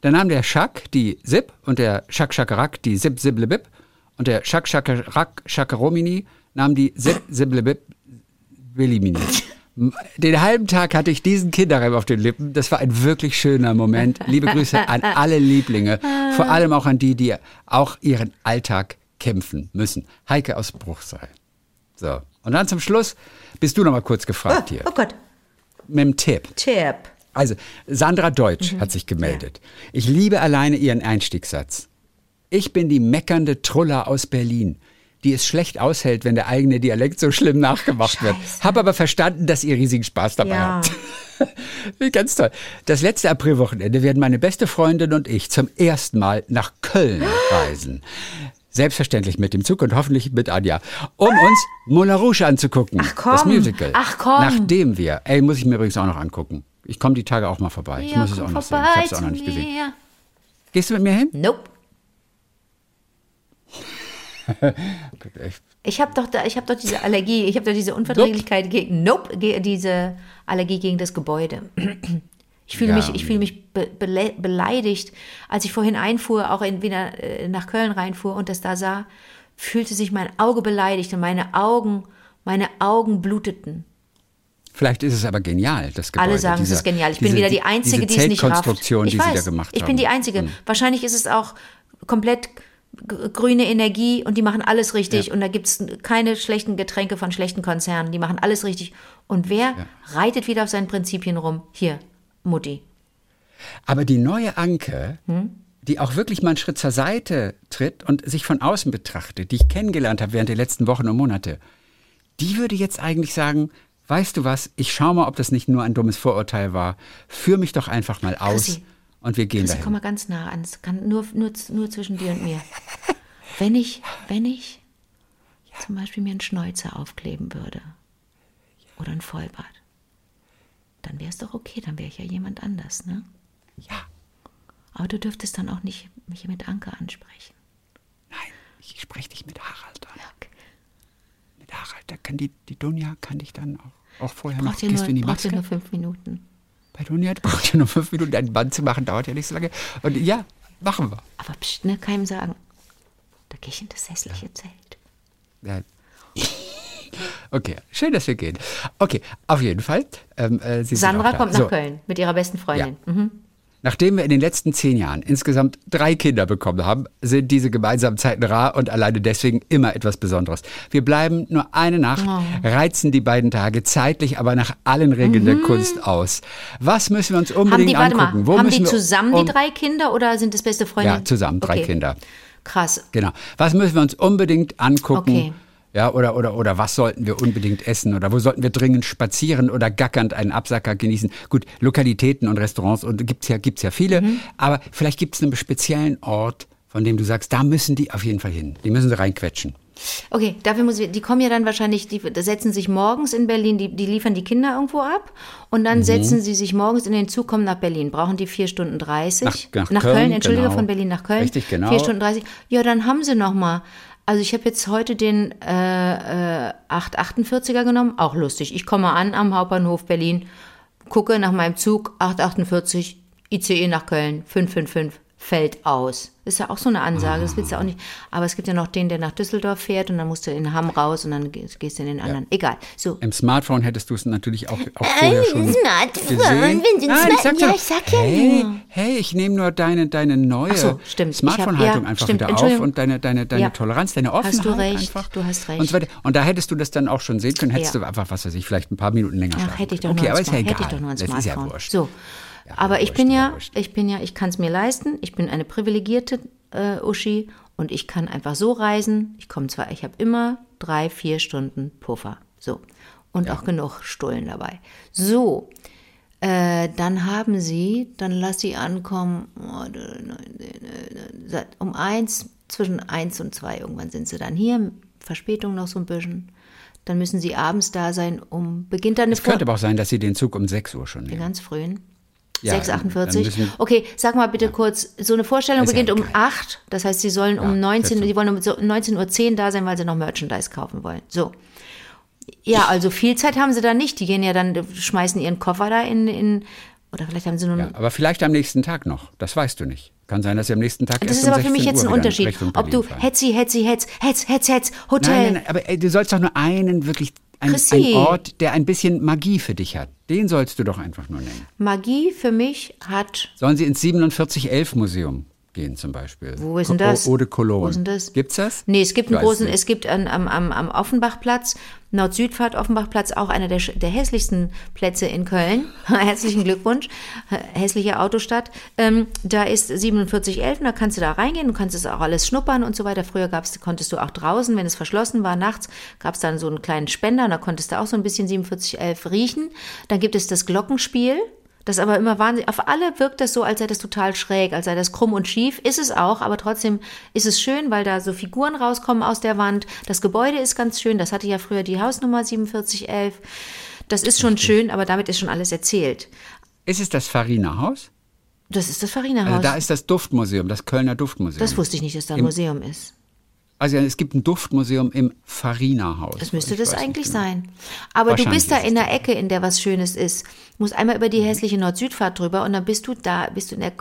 Dann nahm der Schak die Sib und der Schak Schakarak die Sib Siblebib und der Schak Schakarak Schakeromini nahm die Sib Siblebib Sibelimini. Den halben Tag hatte ich diesen Kinderreim auf den Lippen. Das war ein wirklich schöner Moment. Liebe Grüße an alle Lieblinge, vor allem auch an die, die auch ihren Alltag kämpfen müssen. Heike aus Bruchsal. So. Und dann zum Schluss bist du noch mal kurz gefragt hier. Oh Gott. Mit dem Tipp. Tipp. Also, Sandra Deutsch hat sich gemeldet. Ich liebe alleine ihren Einstiegssatz. Ich bin die meckernde Truller aus Berlin, die es schlecht aushält, wenn der eigene Dialekt so schlimm nachgemacht wird. Scheiße. Hab aber verstanden, dass ihr riesigen Spaß dabei Ja. habt. Ganz toll. Das letzte Aprilwochenende werden meine beste Freundin und ich zum ersten Mal nach Köln reisen. Selbstverständlich mit dem Zug und hoffentlich mit Anja, um uns Moulin Rouge anzugucken. Ach komm. Das Musical. Ach komm. Nachdem wir, ey, muss ich mir übrigens auch noch angucken. Ich komme die Tage auch mal vorbei. ich Ja, muss es auch noch sehen. Ich habe es auch noch nicht gesehen. mir. Gehst du mit mir hin? Nope. Ich habe doch, da, ich hab doch diese Allergie, ich habe doch diese Unverträglichkeit gegen, nope, diese Allergie gegen das Gebäude. Ich fühle Ja. mich, ich fühle mich be, bele- beleidigt, als ich vorhin einfuhr, auch in, wieder äh, nach Köln reinfuhr und das da sah, fühlte sich mein Auge beleidigt und meine Augen, meine Augen bluteten. Vielleicht ist es aber genial, das Gebäude. Alle sagen, Dieser- es ist genial. Ich diese- bin wieder die Einzige, die es nicht rafft. Ich die weiß, sie da gemacht ich haben. bin die Einzige. Wahrscheinlich ist es auch komplett grüne Energie und die machen alles richtig und da gibt es keine schlechten Getränke von schlechten Konzernen. Die machen alles richtig. Und wer reitet wieder auf seinen Prinzipien rum? Hier, Mutti. Aber die neue Anke, Hm? die auch wirklich mal einen Schritt zur Seite tritt und sich von außen betrachtet, die ich kennengelernt habe während der letzten Wochen und Monate, die würde jetzt eigentlich sagen, weißt du was, ich schau mal, ob das nicht nur ein dummes Vorurteil war. Führ mich doch einfach mal aus Chrissy. und wir gehen Chrissy, komm dahin. mal ganz nah an. Es kann nur, nur, nur zwischen dir und mir. Wenn ich, wenn ich zum Beispiel mir einen Schnäuzer aufkleben würde oder ein Vollbart, dann wäre es doch okay, dann wäre ich ja jemand anders, ne? Ja, Aber du dürftest dann auch nicht mich mit Anke ansprechen. nein, ich spreche dich mit Harald an. Okay. Mit Harald, da kann die, die Dunja kann dich dann auch, auch vorher noch, Braucht gehst nur, du in die braucht Maske? nur fünf Minuten. Bei Dunja braucht ihr nur fünf Minuten, einen Band zu machen, dauert ja nicht so lange. Und ja, machen wir. Aber pst, ne, keinem sagen. Da gehe ich in das hässliche Zelt. Ja. Okay, schön, dass wir gehen. Okay, auf jeden Fall. Ähm, äh, Sandra kommt nach So, Köln mit ihrer besten Freundin. Mhm. Nachdem wir in den letzten zehn Jahren insgesamt drei Kinder bekommen haben, sind diese gemeinsamen Zeiten rar und alleine deswegen immer etwas Besonderes. Wir bleiben nur eine Nacht, Oh. reizen die beiden Tage zeitlich, aber nach allen Regeln der Kunst aus. Was müssen wir uns Mhm. Haben unbedingt die, warte mal, angucken? Wo haben müssen die wir zusammen um- die drei Kinder oder sind es beste Freunde? Ja, zusammen, drei Okay. Kinder. Krass. Genau. Was müssen wir uns unbedingt angucken? Okay. Ja, oder, oder, oder was sollten wir unbedingt essen? Oder wo sollten wir dringend spazieren oder gackernd einen Absacker genießen? Gut, Lokalitäten und Restaurants und gibt's ja, gibt's ja viele. Mhm. Aber vielleicht gibt's einen speziellen Ort, von dem du sagst, da müssen die auf jeden Fall hin. Die müssen sie reinquetschen. Okay, dafür muss ich, die kommen ja dann wahrscheinlich, die setzen sich morgens in Berlin, die, die liefern die Kinder irgendwo ab und Mhm. dann setzen sie sich morgens in den Zug, kommen nach Berlin. Brauchen die vier Stunden 30? Nach- nach Köln, Köln, Entschuldige, genau. von Berlin nach Köln. Richtig, genau. Vier Stunden 30. Ja, dann haben sie noch mal. Also ich habe jetzt heute den äh, äh, 848er genommen, auch lustig. Ich komme an am Hauptbahnhof Berlin, gucke nach meinem Zug, 848, ICE nach Köln, 555, fällt aus. Ist ja auch so eine Ansage, das willst du auch nicht. Aber es gibt ja noch den, der nach Düsseldorf fährt und dann musst du in Hamm raus und dann gehst, gehst du in den anderen. Egal. So. Im Smartphone hättest du es natürlich auch, auch vorher schon Smartphone, gesehen. wenn sie ein Nein, ich sag, ja, ich sag ja hey, nur. hey, ich nehme nur deine, deine neue so, Smartphone-Haltung ja, einfach stimmt. wieder auf und deine, deine, deine Ja. Toleranz, deine Offenheit Hast du recht, einfach. du hast recht. Und, so weiter. und da hättest du das dann auch schon sehen können, hättest Ja. du einfach, was weiß ich, vielleicht ein paar Minuten länger Ach, schlafen hätte ich doch können. nur Okay, ein aber ist ja egal. hätte ich doch nur ein das Smartphone. ist ja wurscht. So. Aber ich bin ja ja, ich bin ja, ich kann es mir leisten. Ich bin eine privilegierte äh, Uschi und ich kann einfach so reisen. Ich komme zwar, ich habe immer drei, vier Stunden Puffer. So. Und auch genug Stullen dabei. So. Äh, dann haben sie, dann lass sie ankommen, um eins, zwischen eins und zwei irgendwann sind sie dann hier, Verspätung noch so ein bisschen. Dann müssen sie abends da sein, um, beginnt dann eine Es könnte aber auch sein, dass sie den Zug um 6 Uhr schon den nehmen. ganz frühen. Ja, 6,48. dann müssen- Okay, sag mal bitte kurz, so eine Vorstellung Ist ja beginnt um egal. 8, das heißt, sie sollen Ja, um 19, dazu. die wollen um so 19.10 Uhr da sein, weil sie noch Merchandise kaufen wollen. So. Ja, also viel Zeit haben sie da nicht. Die gehen ja dann, schmeißen ihren Koffer da in, in oder vielleicht haben sie nur Ja, aber vielleicht am nächsten Tag noch. Das weißt du nicht. Kann sein, dass sie am nächsten Tag Das ist um aber für mich 16 jetzt ein Uhr Unterschied. Ob du. Hetzi, Hetzi, Hetz, Hetz, Hetz, Hetz, Hotel. Nein, nein, nein, aber ey, du sollst doch nur einen wirklich, ein, ein Ort, der ein bisschen Magie für dich hat. Den sollst du doch einfach nur nennen. Magie für mich hat Sollen sie ins 4711 Museum gehen zum Beispiel? Wo ist denn das? Eau de Cologne. Wo ist denn das? Gibt's das? Nee, es gibt einen großen, nicht. es gibt an, am, am, am Offenbachplatz, Nord-Südfahrt Offenbachplatz, auch einer der, der hässlichsten Plätze in Köln. Herzlichen Glückwunsch. Hässliche Autostadt. Ähm, da ist 4711 und da kannst du da reingehen, du kannst es auch alles schnuppern und so weiter. Früher gab's, konntest du auch draußen, wenn es verschlossen war, nachts, gab es dann so einen kleinen Spender und da konntest du auch so ein bisschen 4711 riechen. Dann gibt es das Glockenspiel. Das aber immer wahnsinnig, auf alle wirkt das so, als sei das total schräg, als sei das krumm und schief. Ist es auch, aber trotzdem ist es schön, weil da so Figuren rauskommen aus der Wand. Das Gebäude ist ganz schön, das hatte ja früher die Hausnummer 4711. Das ist schon schön, aber damit ist schon alles erzählt. Ist es das Farina Haus? Das ist das Farina-Haus. Also da ist das Duftmuseum, das Kölner Duftmuseum. das wusste ich nicht, dass da ein Im- Museum ist. also es gibt ein Duftmuseum im Farina Haus. Das müsste das eigentlich genau. sein. Aber du bist da in der. Ecke, in der was Schönes ist. Musst einmal über Mhm. die hässliche Nord-Süd-Fahrt drüber und dann bist du da, bist du in der,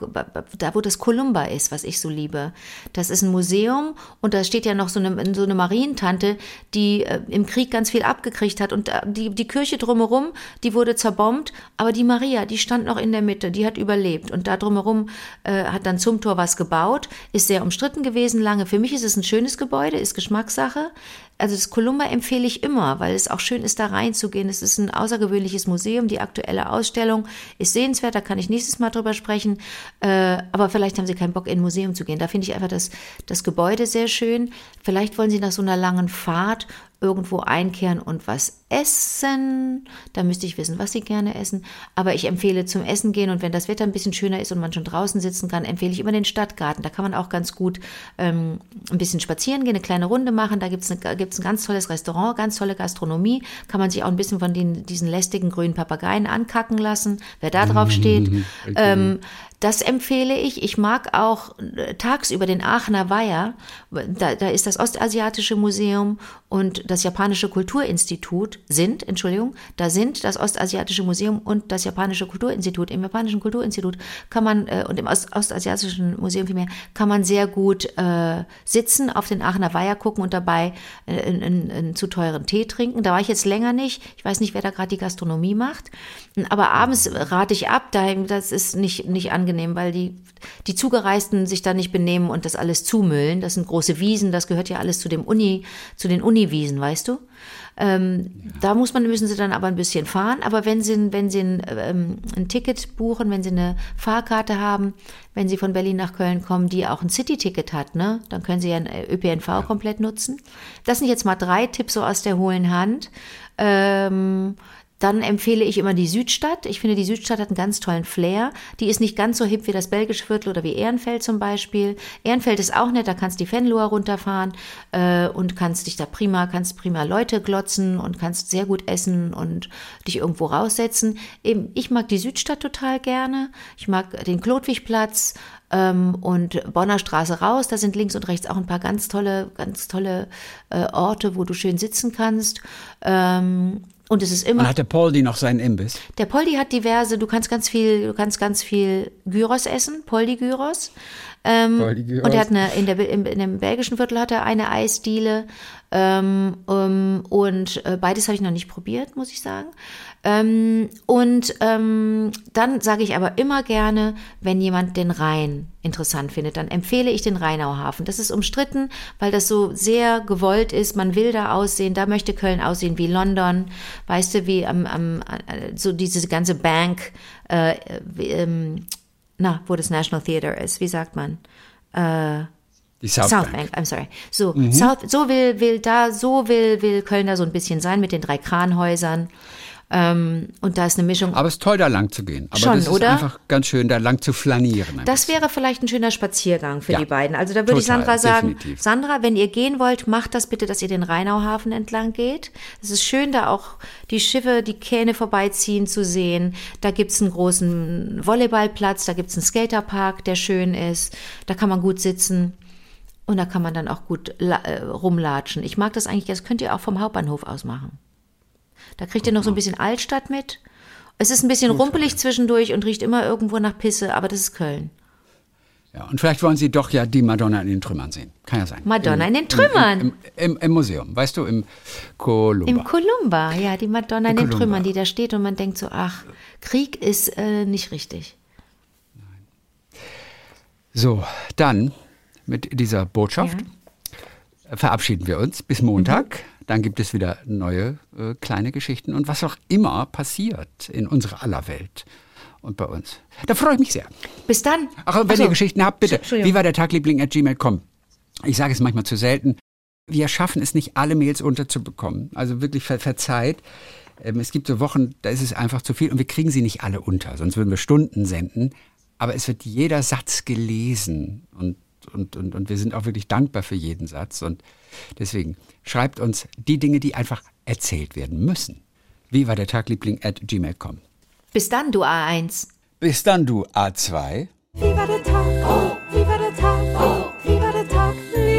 da wo das Columba ist, was ich so liebe. Das ist ein Museum und da steht ja noch so eine, so eine Marientante, die äh, im Krieg ganz viel abgekriegt hat und äh, die, die Kirche drumherum, die wurde zerbombt, aber die Maria, die stand noch in der Mitte, die hat überlebt und da drumherum äh, hat dann zum Tor was gebaut, ist sehr umstritten gewesen lange. Für mich ist es ein schönes Gebäude, ist Geschmackssache. Also das Columba empfehle ich immer, weil es auch schön ist, da reinzugehen. Es ist ein außergewöhnliches Museum. Die aktuelle Ausstellung ist sehenswert, da kann ich nächstes Mal drüber sprechen. Äh, aber vielleicht haben Sie keinen Bock, in ein Museum zu gehen. Da finde ich einfach das, das Gebäude sehr schön. Vielleicht wollen Sie nach so einer langen Fahrt irgendwo einkehren und was essen. Da müsste ich wissen, was Sie gerne essen. Aber ich empfehle zum Essen gehen und wenn das Wetter ein bisschen schöner ist und man schon draußen sitzen kann, empfehle ich immer den Stadtgarten. Da kann man auch ganz gut ähm, ein bisschen spazieren gehen, eine kleine Runde machen. Da eine, gibt's ein ganz tolles Restaurant, ganz tolle Gastronomie. Kann man sich auch ein bisschen von den, diesen lästigen grünen Papageien ankacken lassen, wer da drauf steht. ähm, das empfehle ich. Ich mag auch äh, tagsüber den Aachener Weiher. Da, da ist das Ostasiatische Museum und das Japanische Kulturinstitut sind, Entschuldigung, da sind das Ostasiatische Museum und das Japanische Kulturinstitut. Im Japanischen Kulturinstitut kann man äh, und im Ost, Ostasiatischen Museum vielmehr kann man sehr gut äh, sitzen, auf den Aachener Weiher gucken und dabei äh, einen, einen zu teuren Tee trinken. Da war ich jetzt länger nicht. Ich weiß nicht, wer da gerade die Gastronomie macht. Aber abends rate ich ab, da- das ist nicht, nicht angenehm, weil die, die Zugereisten sich da nicht benehmen und das alles zumüllen. Das sind große Wiesen, das gehört ja alles zu dem Uni, zu den Uniwiesen, weißt du? Ähm, Da muss man, müssen sie dann aber ein bisschen fahren. Aber wenn sie, wenn sie ein, ähm, ein Ticket buchen, wenn sie eine Fahrkarte haben, wenn sie von Berlin nach Köln kommen, die auch ein City-Ticket hat, ne, dann können sie ja ein ÖPNV komplett nutzen. Das sind jetzt mal drei Tipps so aus der hohlen Hand. Ähm, Dann empfehle ich immer die Südstadt. Ich finde, die Südstadt hat einen ganz tollen Flair. Die ist nicht ganz so hip wie das belgische Viertel oder wie Ehrenfeld zum Beispiel. Ehrenfeld ist auch nett, da kannst du die Fenloher runterfahren äh, und kannst dich da prima, kannst prima Leute glotzen und kannst sehr gut essen und dich irgendwo raussetzen. Eben, ich mag die Südstadt total gerne. Ich mag den Klotwigplatz ähm, und Bonner Straße raus. Da sind links und rechts auch ein paar ganz tolle, ganz tolle äh, Orte, wo du schön sitzen kannst. Ähm, und es ist immer. Und hat der Poldi noch seinen Imbiss? Der Poldi hat diverse, du kannst ganz viel, du kannst ganz viel Gyros essen, Poldi-Gyros. Ähm, Poldi-Gyros. und er hat eine, in, der, in, in dem belgischen Viertel hat er eine Eisdiele. Ähm, um, und äh, beides habe ich noch nicht probiert, muss ich sagen. Ähm, und ähm, dann sage ich aber immer gerne, wenn jemand den Rhein interessant findet, dann empfehle ich den Rheinauhafen. Das ist umstritten, weil das so sehr gewollt ist. Man will da aussehen, da möchte Köln aussehen wie London, weißt du, wie am, am äh, so diese ganze Bank, äh, wie, ähm, na, wo das National Theater ist, wie sagt man? Äh, Die South, South Bank. Bank, I'm sorry. So, South, so will, will da, so will, will Köln da so ein bisschen sein mit den drei Kranhäusern. Ähm, und da ist eine Mischung. Aber es ist toll, da lang zu gehen. Aber Schon, das ist oder? einfach ganz schön, da lang zu flanieren. Das bisschen. wäre vielleicht ein schöner Spaziergang für Ja, die beiden. Also da würde ich total, Sandra sagen, definitiv. Sandra, wenn ihr gehen wollt, macht das bitte, dass ihr den Rheinauhafen entlang geht. Es ist schön, da auch die Schiffe, die Kähne vorbeiziehen zu sehen. Da gibt's einen großen Volleyballplatz, da gibt's einen Skaterpark, der schön ist. Da kann man gut sitzen. Und da kann man dann auch gut äh, rumlatschen. Ich mag das eigentlich, das könnt ihr auch vom Hauptbahnhof aus machen. Da kriegt ihr noch so ein bisschen Altstadt mit. Es ist ein bisschen rumpelig zwischendurch und riecht immer irgendwo nach Pisse, aber das ist Köln. Ja, und vielleicht wollen Sie doch ja die Madonna in den Trümmern sehen. Kann ja sein. Madonna Im, in den Trümmern. Im, im, im, Im Museum, weißt du, im Columba. Im Columba, ja, die Madonna in den Columba. Trümmern, die da steht und man denkt so, ach, Krieg ist äh, nicht richtig. So, dann mit dieser Botschaft verabschieden wir uns bis Montag. Dann gibt es wieder neue äh, kleine Geschichten und was auch immer passiert in unserer aller Welt und bei uns. Da freue ich mich sehr. Bis dann. Ach, wenn Ach so. ihr Geschichten habt, bitte. Wie war der Tagliebling at gmail.com? Ich sage es manchmal zu selten. Wir schaffen es nicht, alle Mails unterzubekommen. Also wirklich ver verzeiht. Ähm, Es gibt so Wochen, da ist es einfach zu viel und wir kriegen sie nicht alle unter. Sonst würden wir Stunden senden. Aber es wird jeder Satz gelesen und, und, und, und wir sind auch wirklich dankbar für jeden Satz. Und deswegen schreibt uns die Dinge, die einfach erzählt werden müssen. Wie war der Tagliebling at gmail.com? Bis dann, du A1. Bis dann, du A2. Wie war der Tag? Wie war der Tag? Wie war der Tag? Wie